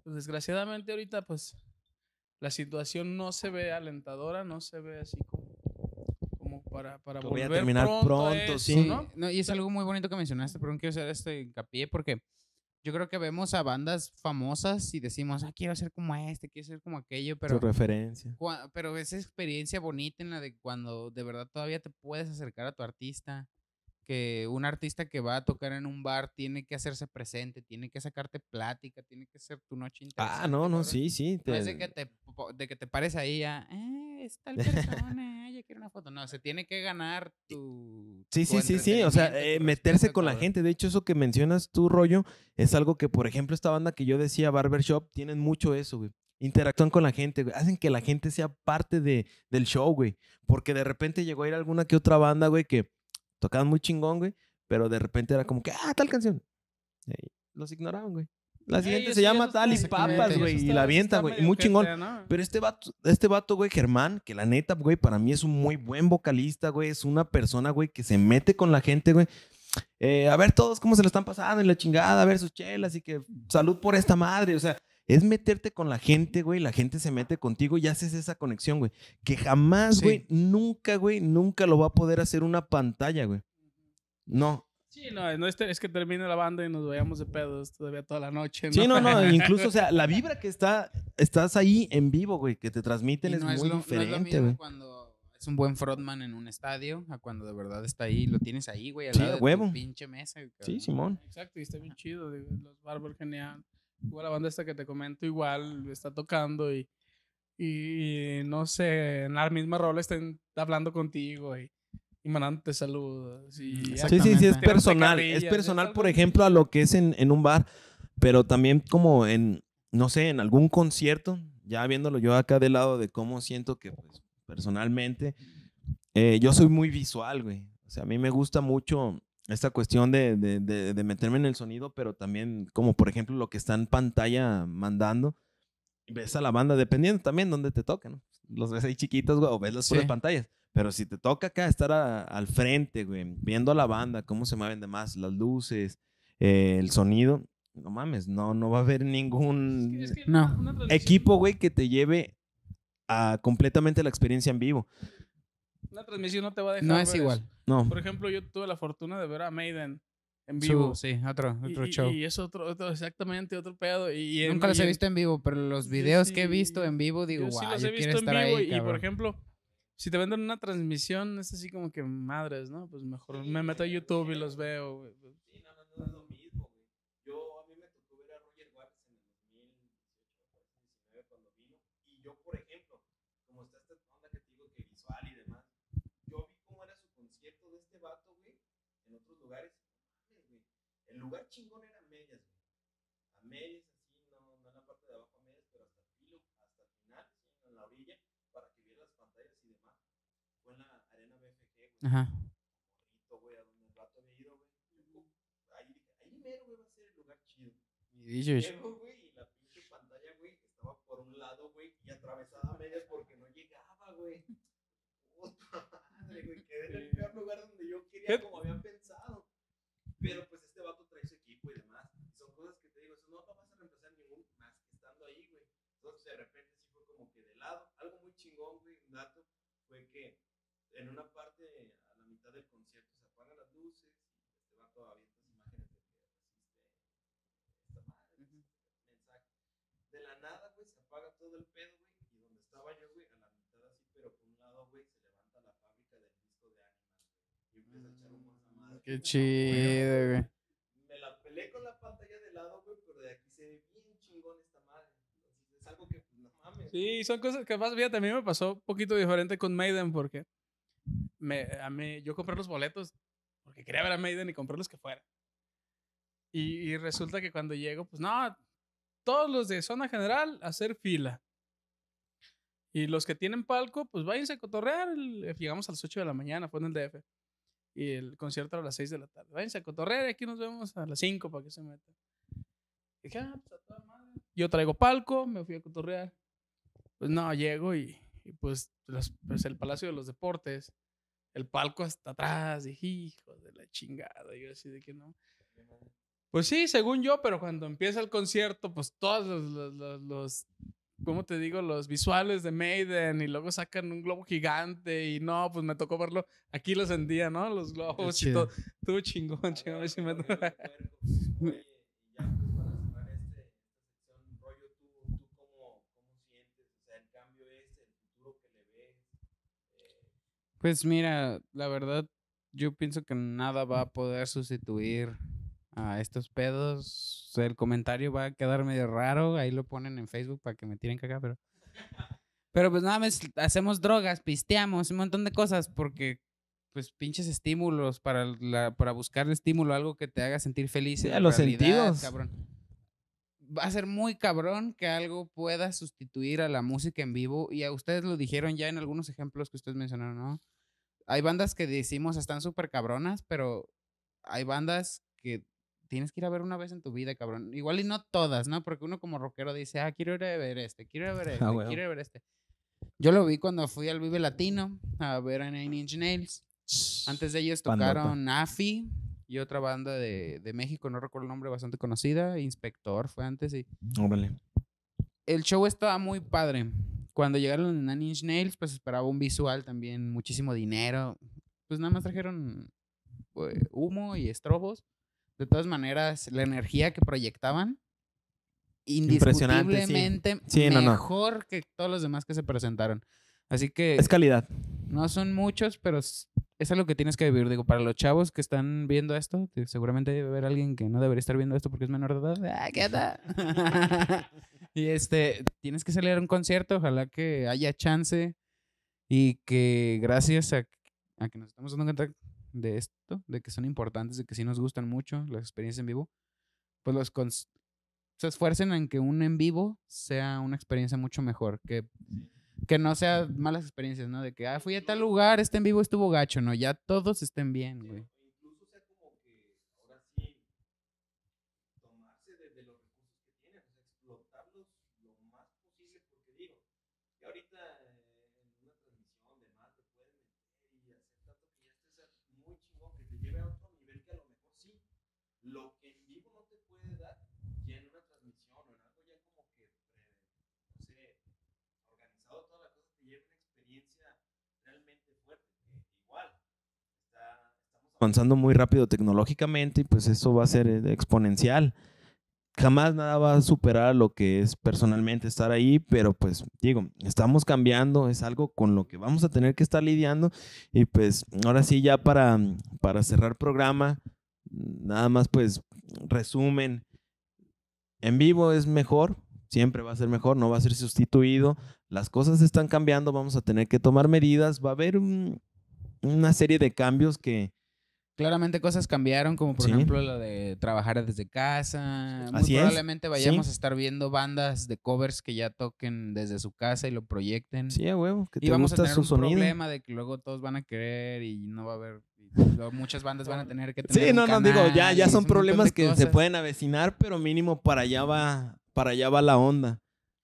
Pues desgraciadamente ahorita pues la situación no se ve alentadora, no se ve así como, como para, para Que voy a volver terminar pronto, a pronto, eso, sí. ¿no? No, y es algo muy bonito que mencionaste, pero quiero hacer este hincapié porque yo creo que vemos a bandas famosas y decimos, ah, quiero ser como este, quiero ser como aquello, tu pero, referencia. pero esa experiencia bonita en la de cuando de verdad todavía te puedes acercar a tu artista, que un artista que va a tocar en un bar tiene que hacerse presente, tiene que sacarte plática, tiene que ser tu noche interesante. Ah, no, no, ¿verdad? sí, sí. No es de que te, de que te pares ahí a, eh, es tal persona, yo quiero una foto. No, se tiene que ganar tu. Sí, tu sí, sí, sí. O sea, eh, meterse con la gente. De hecho, eso que mencionas tú, rollo, es algo que, por ejemplo, esta banda que yo decía, Barbershop, tienen mucho eso, güey. Interactúan con la gente, güey. Hacen que la gente sea parte de, del show, güey. Porque de repente llegó a ir alguna que otra banda, güey, que tocaban muy chingón, güey. Pero de repente era como que, ah, tal canción. Y los ignoraban, güey. La siguiente se llama Tal y Papas, güey. Y la avientan, güey. Muy chingón. ¿no? Pero este vato, este vato, güey, Germán, que la neta, güey, para mí es un muy buen vocalista, güey. Es una persona, güey, que se mete con la gente, güey. Eh, a ver todos cómo se lo están pasando y la chingada, a ver sus chelas y que salud por esta madre. O sea, es meterte con la gente, güey. La gente se mete contigo y haces esa conexión, güey. Que jamás, Sí. güey, nunca, güey, nunca lo va a poder hacer una pantalla, güey. No. Sí, no, no es, es que termine la banda y nos vayamos de pedos todavía toda la noche. ¿no? Sí, no, no. Incluso, o sea, la vibra que está, estás ahí en vivo, güey, que te transmiten es no muy lo- no es lo diferente, mismo güey. cuando es un buen frontman en un estadio a cuando de verdad está ahí, lo tienes ahí, güey, al Sí, lado a de tu huevo. pinche mesa. Sí. Simón. Exacto, y está bien chido. los Barber genial. Igual la banda esta que te comento, igual está tocando y, y no sé, en la misma rola están hablando contigo y, y mandándote saludos. Y Sí, sí, sí, es personal. Es personal, por ejemplo, a lo que es en, en un bar, pero también como en, no sé, en algún concierto, ya viéndolo yo acá del lado de cómo siento que, pues, personalmente, eh, yo soy muy visual, güey. O sea, a mí me gusta mucho esta cuestión de, de- de- de meterme en el sonido, pero también como, por ejemplo, lo que está en pantalla mandando. Ves a la banda, dependiendo también dónde te toca, ¿no? Los ves ahí chiquitos, güey, o ves las puras Sí. pantallas. Pero si te toca acá estar a- al frente, güey, viendo a la banda, cómo se mueven demás, las luces, eh, el sonido, no mames, no, no va a haber ningún Es que No. equipo, güey, que te lleve a completamente la experiencia en vivo. Una transmisión no te va a dejar. No es ver igual. eso. No. Por ejemplo, yo tuve la fortuna de ver a Maiden en Su- vivo. sí, otro, otro y, show. y es otro, otro, exactamente otro pedo. Y, y en- Nunca los y he visto en vivo, pero los videos que he sí- visto en vivo digo, yo sí guau, los yo he quiero visto en estar vivo ahí, y, por cabrón". ejemplo, si te venden una transmisión, es así como que madres, ¿no? Pues mejor me meto a YouTube y los veo. Sí, güey. Yo, a mí me tocó ver a Roger Waters en el 2018, cuando vino. Y yo, por ejemplo, como está esta onda que te digo que visual y demás, yo vi cómo era su concierto de este vato, güey, en otros lugares. Mames, güey. El lugar chingón era medias, güey. A medias, así, no, no en la parte de abajo a medias, pero hasta el filo, hasta el final, sí, en la orilla, para que viera las pantallas y demás. Fue en la arena BFG, güey Ajá. bonito, güey, a donde el vato había ido, güey. Ahí dije, ahí mero, güey, va a ser el lugar chido. Y dicho, Llego, güey, y la pinche pantalla, güey, estaba por un lado, güey, y atravesada a medias porque no llegaba, güey. Puta madre, güey, quedé en el peor lugar donde yo quería, como había pensado. Pero pues este vato trae su equipo y demás. Y son cosas que te digo, eso no vas a reemplazar ningún más que estando ahí, güey. Entonces de repente sí fue como que de lado. Algo muy chingón, güey, un dato, fue que en una parte, a la mitad del concierto, se apagan las luces y este vato avienta las imágenes de que resiste esta madre, mensaje. De la nada, güey, se apaga todo el pedo, güey, y donde estaba yo, güey, a la mitad así, pero por un lado, güey, se levanta la fábrica del disco de Animal, güey, y empieza a echar humo a esa madre. Qué chido, güey. Me la peleé con la pantalla de lado, güey, pero de aquí se ve bien chingón esta madre. Entonces es algo que, pues, no mames. Sí, son cosas que más, fíjate, a mí me pasó un poquito diferente con Maiden porque me, a mí, yo compré los boletos porque quería ver a Maiden y compré los que fuera. Y, y resulta que cuando llego, pues no, todos los de zona general hacer fila. Y los que tienen palco, pues váyanse a cotorrear. el- Llegamos a las 8 de la mañana, fue en el DF. Y el concierto a las 6 de la tarde. Váyanse a cotorrear y aquí nos vemos a las 5 para que se metan. Dije, ah, pues a toda madre. Yo traigo palco, me fui a cotorrear. Pues no, llego y, y pues, los- pues el Palacio de los Deportes, el palco hasta atrás, dije, hijo de la chingada, yo así de que no. Pues sí, según yo, pero cuando empieza el concierto, pues todos los, los, los, los- ¿cómo te digo? Los visuales de Maiden y luego sacan un globo gigante y no, pues me tocó verlo, aquí los vendía, ¿no? Los globos y todo. Estuvo chingón, chingón. ver si me- Oye, y ya pues para cerrar este, esta sección, rollo, ¿tú, tú cómo, cómo sientes? O sea, el cambio este, el futuro que le ves. eh, Pues mira, la verdad, yo pienso que nada va a poder sustituir a estos pedos. El comentario va a quedar medio raro. Ahí lo ponen en Facebook para que me tiren caca, pero. Pero pues nada más hacemos drogas, pisteamos, un montón de cosas, porque pues pinches estímulos para, la, para buscar estímulo, algo que te haga sentir feliz. En a los realidad, sentidos. Cabrón. Va a ser muy cabrón que algo pueda sustituir a la música en vivo. Y a ustedes lo dijeron ya en algunos ejemplos que ustedes mencionaron, ¿no? Hay bandas que decimos están súper cabronas, pero hay bandas que tienes que ir a ver una vez en tu vida, cabrón. Igual y no todas, ¿no? Porque uno como rockero dice, ah, quiero ir a ver este, quiero ir a ver este, Ah, huevo. quiero ir a ver este. Yo lo vi cuando fui al Vive Latino a ver a Nine Inch Nails. Antes de ellos tocaron AFI y otra banda de, de México, no recuerdo el nombre, bastante conocida. Inspector fue antes y Órale. el show estaba muy padre. Cuando llegaron Nine Inch Nails, pues esperaba un visual también, muchísimo dinero. Pues nada más trajeron pues, humo y estrobos. De todas maneras, la energía que proyectaban, Impresionante, sí. indiscutiblemente Sí, no, no. mejor que todos los demás que se presentaron. Así que Es calidad. no son muchos, pero es algo que tienes que vivir. Digo, para los chavos que están viendo esto, seguramente debe haber alguien que no debería estar viendo esto porque es menor de edad. ¡Ah, qué tal! y este, tienes que salir a un concierto, ojalá que haya chance y que gracias a, a que nos estamos dando cuenta de esto, de que son importantes, de que sí nos gustan mucho las experiencias en vivo, pues los se esfuercen en que un en vivo sea una experiencia mucho mejor, que que no sea malas experiencias, ¿no? De que, ah, fui a tal lugar, este en vivo estuvo gacho, ¿no? Ya todos estén bien, güey. incluso sea como que ahora sí tomarse de, de los recursos que tienen, o sea, explotarlos lo más posible, porque digo, que ahorita eh, en una transmisión de más te pueden meter y hacer tanto que ya estés a- muy chingón, que te lleve a otro nivel que a lo mejor sí, lo que en vivo no te puede dar, ya en una transmisión o en algo ya como que, eh, no sé, organizado toda la cosa, te lleva una experiencia realmente fuerte, que igual está- estamos avanzando muy rápido tecnológicamente y pues eso va a ser eh, exponencial. Jamás nada va a superar lo que es personalmente estar ahí, pero pues digo, estamos cambiando, es algo con lo que vamos a tener que estar lidiando y pues ahora sí ya para, para cerrar programa, nada más pues resumen, en vivo es mejor, siempre va a ser mejor, no va a ser sustituido, las cosas están cambiando, vamos a tener que tomar medidas, va a haber un- una serie de cambios que Claramente cosas cambiaron, como por Sí. ejemplo lo de trabajar desde casa. Muy Así es, probablemente vayamos sí. a estar viendo bandas de covers que ya toquen desde su casa y lo proyecten. sí, a huevo, que y te vamos a gusta tener su un sonido. problema de que luego todos van a querer y no va a haber. y muchas bandas van a tener que tener. Sí, un no, no, digo, ya, canal ya y son problemas que se pueden avecinar, pero mínimo para allá va, para allá va la onda,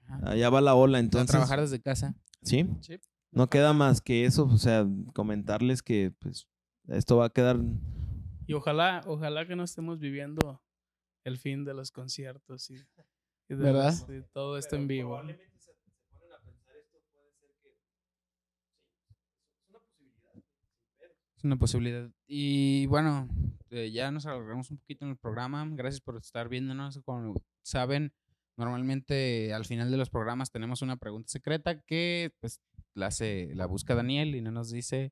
Ajá. allá va la ola, A entonces, trabajar desde casa. sí, Sí. no queda más que eso, o sea, comentarles que pues esto va a quedar, Y ojalá, ojalá que no estemos viviendo el fin de los conciertos y, y de ¿Verdad? los- todo esto en vivo. Es una posibilidad. Y bueno, eh, ya nos alargamos un poquito en el programa. Gracias por estar viéndonos. Como saben, normalmente al final de los programas tenemos una pregunta secreta que pues la hace, la busca Daniel y no nos dice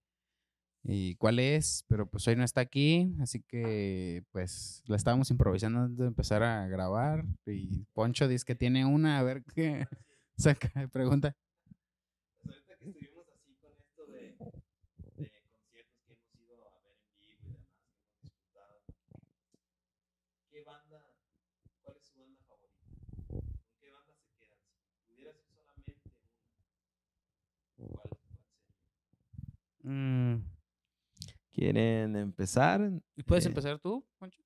y cuál es, pero pues hoy no está aquí, así que pues la estábamos improvisando antes de empezar a grabar y Poncho dice que tiene una, a ver qué saca de pregunta. Pues ahorita que estuvimos así con esto de, de conciertos que hemos ido a ver en vivo y demás, que hemos disfrutado, ¿qué banda, cuál es su banda favorita? ¿Con qué banda se quedan? Si pudiera ser solamente una, ¿cuál, cuál sería? Mm, ¿Quieren empezar? ¿Puedes Eh, empezar tú, Poncho?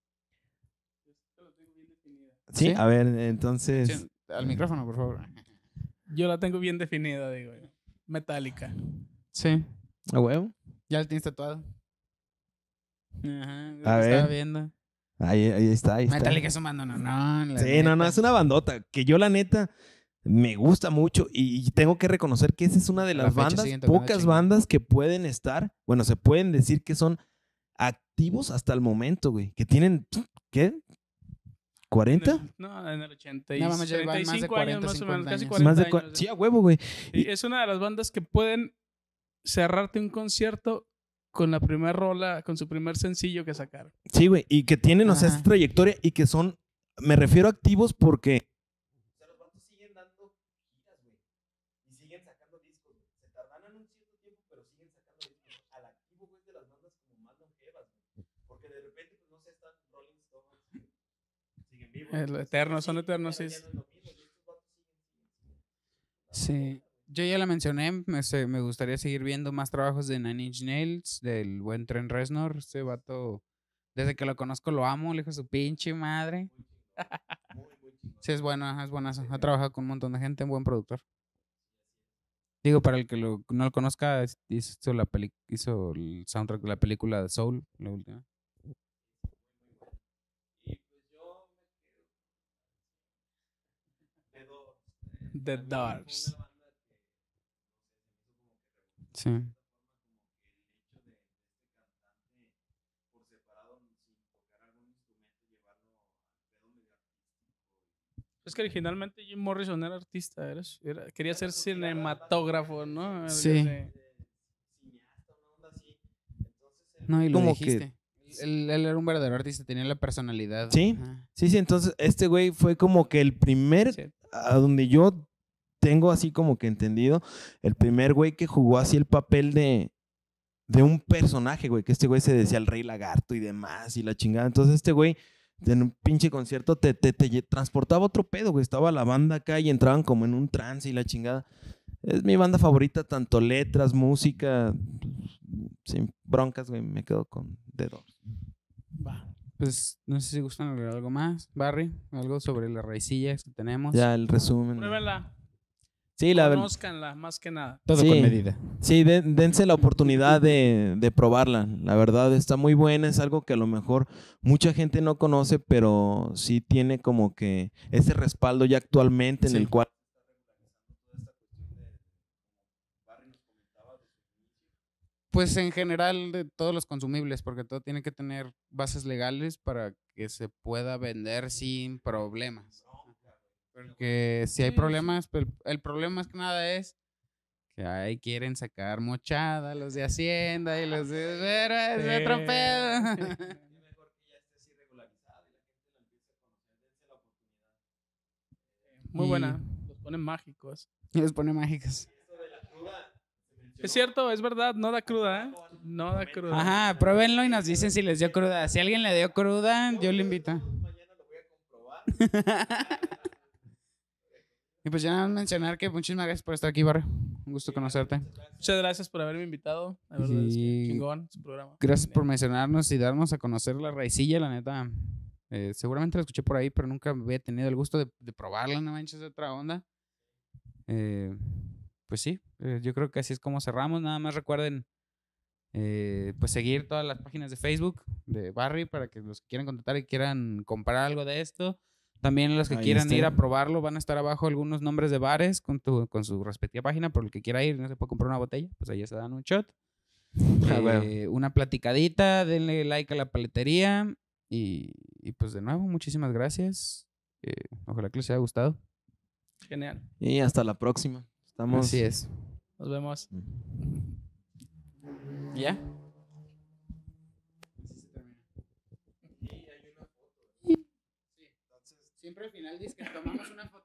Sí, ¿Sí? a ver, entonces, Sí, al micrófono, por favor. Yo la tengo bien definida, digo. yo. Metálica. Sí. a huevo. ¿Ya lo tienes tatuado? Ajá, A estaba ver. viendo. Ahí, ahí está, ahí está. Metallica es un mando, no, no. la Sí, no, no, es una bandota que yo la neta me gusta mucho y, tengo que reconocer que esa es una de la las bandas, pocas bandas que pueden estar, bueno, se pueden decir que son activos hasta el momento, güey, que tienen, ¿qué? En ¿40? el- no, en el 80 y No, más de 35 40, años más o menos, 50 casi años. 40 Más de años. cua- sí, a huevo, güey. Y es una de las bandas que pueden cerrarte un concierto con la primera rola, con su primer sencillo que sacaron. Sí, güey, y que tienen, o sea, esa trayectoria y que son, me refiero a activos porque... O sea, los vatos siguen dando giras, güey. Y siguen sacando discos, güey. Se tardan un cierto tiempo, pero siguen sacando discos. Al activo, güey, de las bandas como más longevas, güey. Porque de repente, pues, no sé, están Rolling Stones, güey. Siguen vivos. El güey, eterno, siguen, son siguen, eternos, pero sí. ya no es lo mismo, y estos siguen, siguen, siguen. Sí. Yo ya la mencioné, me, se- me gustaría seguir viendo más trabajos de Nine Inch Nails, del buen Trent Reznor. Este vato, desde que lo conozco lo amo, le dijo su pinche madre. Sí, es bueno, es buenazo. Ha trabajado con un montón de gente, un buen productor. Digo, para el que lo- no lo conozca, hizo, la peli hizo el soundtrack de la película de Soul, la última. Y pues yo me quedo de dos. The Doors. Una banda que, no sé, se me hizo como que Sí. revolucionaria, como que el hecho de, de este cantante por separado, sin tocar algún instrumento, llevarlo al pedo medio artístico. Es que originalmente Jim Morrison era artista, era, era- quería ser cinematógrafo, ¿no? Sí. así. Cineasta, una onda así. Entonces, él No, y lo como que- dijiste. Él, él era un verdadero artista, tenía la personalidad. Sí. Ajá. Sí, sí, entonces este güey fue como que el primer, Sí. A donde yo tengo así como que entendido, el primer güey que jugó así el papel de, de un personaje, güey, que este güey se decía el rey lagarto y demás y la chingada. Entonces este güey en un pinche concierto te, te, te transportaba otro pedo, güey. Estaba la banda acá y entraban como en un trance y la chingada. Es mi banda favorita, tanto letras, música, sin broncas, güey, me quedo con The Doors. Va. Pues no sé si gustan agregar algo más, Barry, algo sobre las raicillas que tenemos. Ya el resumen. Pruébenla, Sí, la verdad. conózcanla, más que nada. Todo Sí. con medida. Sí, de- dense la oportunidad de, de probarla. La verdad está muy buena, es algo que a lo mejor mucha gente no conoce, pero sí tiene como que ese respaldo ya actualmente en Sí. el cual... Pues en general de todos los consumibles, porque todo tiene que tener bases legales para que se pueda vender sin problemas. Porque si hay problemas, pues, el problema más que nada es que ahí quieren sacar mochada los de Hacienda y los de... Pero es otro Sí, pedo. Muy buena, los ponen mágicos. Los pone mágicos. Es cierto, es verdad, no da cruda, ¿eh? No da cruda. Ajá, pruébenlo y nos dicen si les dio cruda. Si alguien le dio cruda, yo le invito. y pues ya nada más mencionar que muchísimas gracias por estar aquí, Barrio. Un gusto conocerte. Muchas gracias por haberme invitado. La verdad es que chingón su programa. Gracias por mencionarnos y darnos a conocer la raicilla, la neta. eh, seguramente la escuché por ahí, pero nunca había tenido el gusto de, de probarla, no manches, de otra onda. Eh, pues sí, eh, yo creo que así es como cerramos. Nada más recuerden eh, pues seguir todas las páginas de Facebook de Barry para que los que quieran contactar y quieran comprar algo de esto. También los que Ahí quieran ir a probarlo van a estar abajo algunos nombres de bares con, tu, con su respectiva página. Por el que quiera ir y no se puede comprar una botella, pues ahí se dan un shot. Ah, bueno. Eh, una platicadita, denle like a la paletería y, y pues de nuevo, muchísimas gracias. Eh, ojalá que les haya gustado. Genial. Y hasta la próxima. Estamos... Así es. Nos vemos. ¿Ya? Siempre al final dice que tomamos una foto,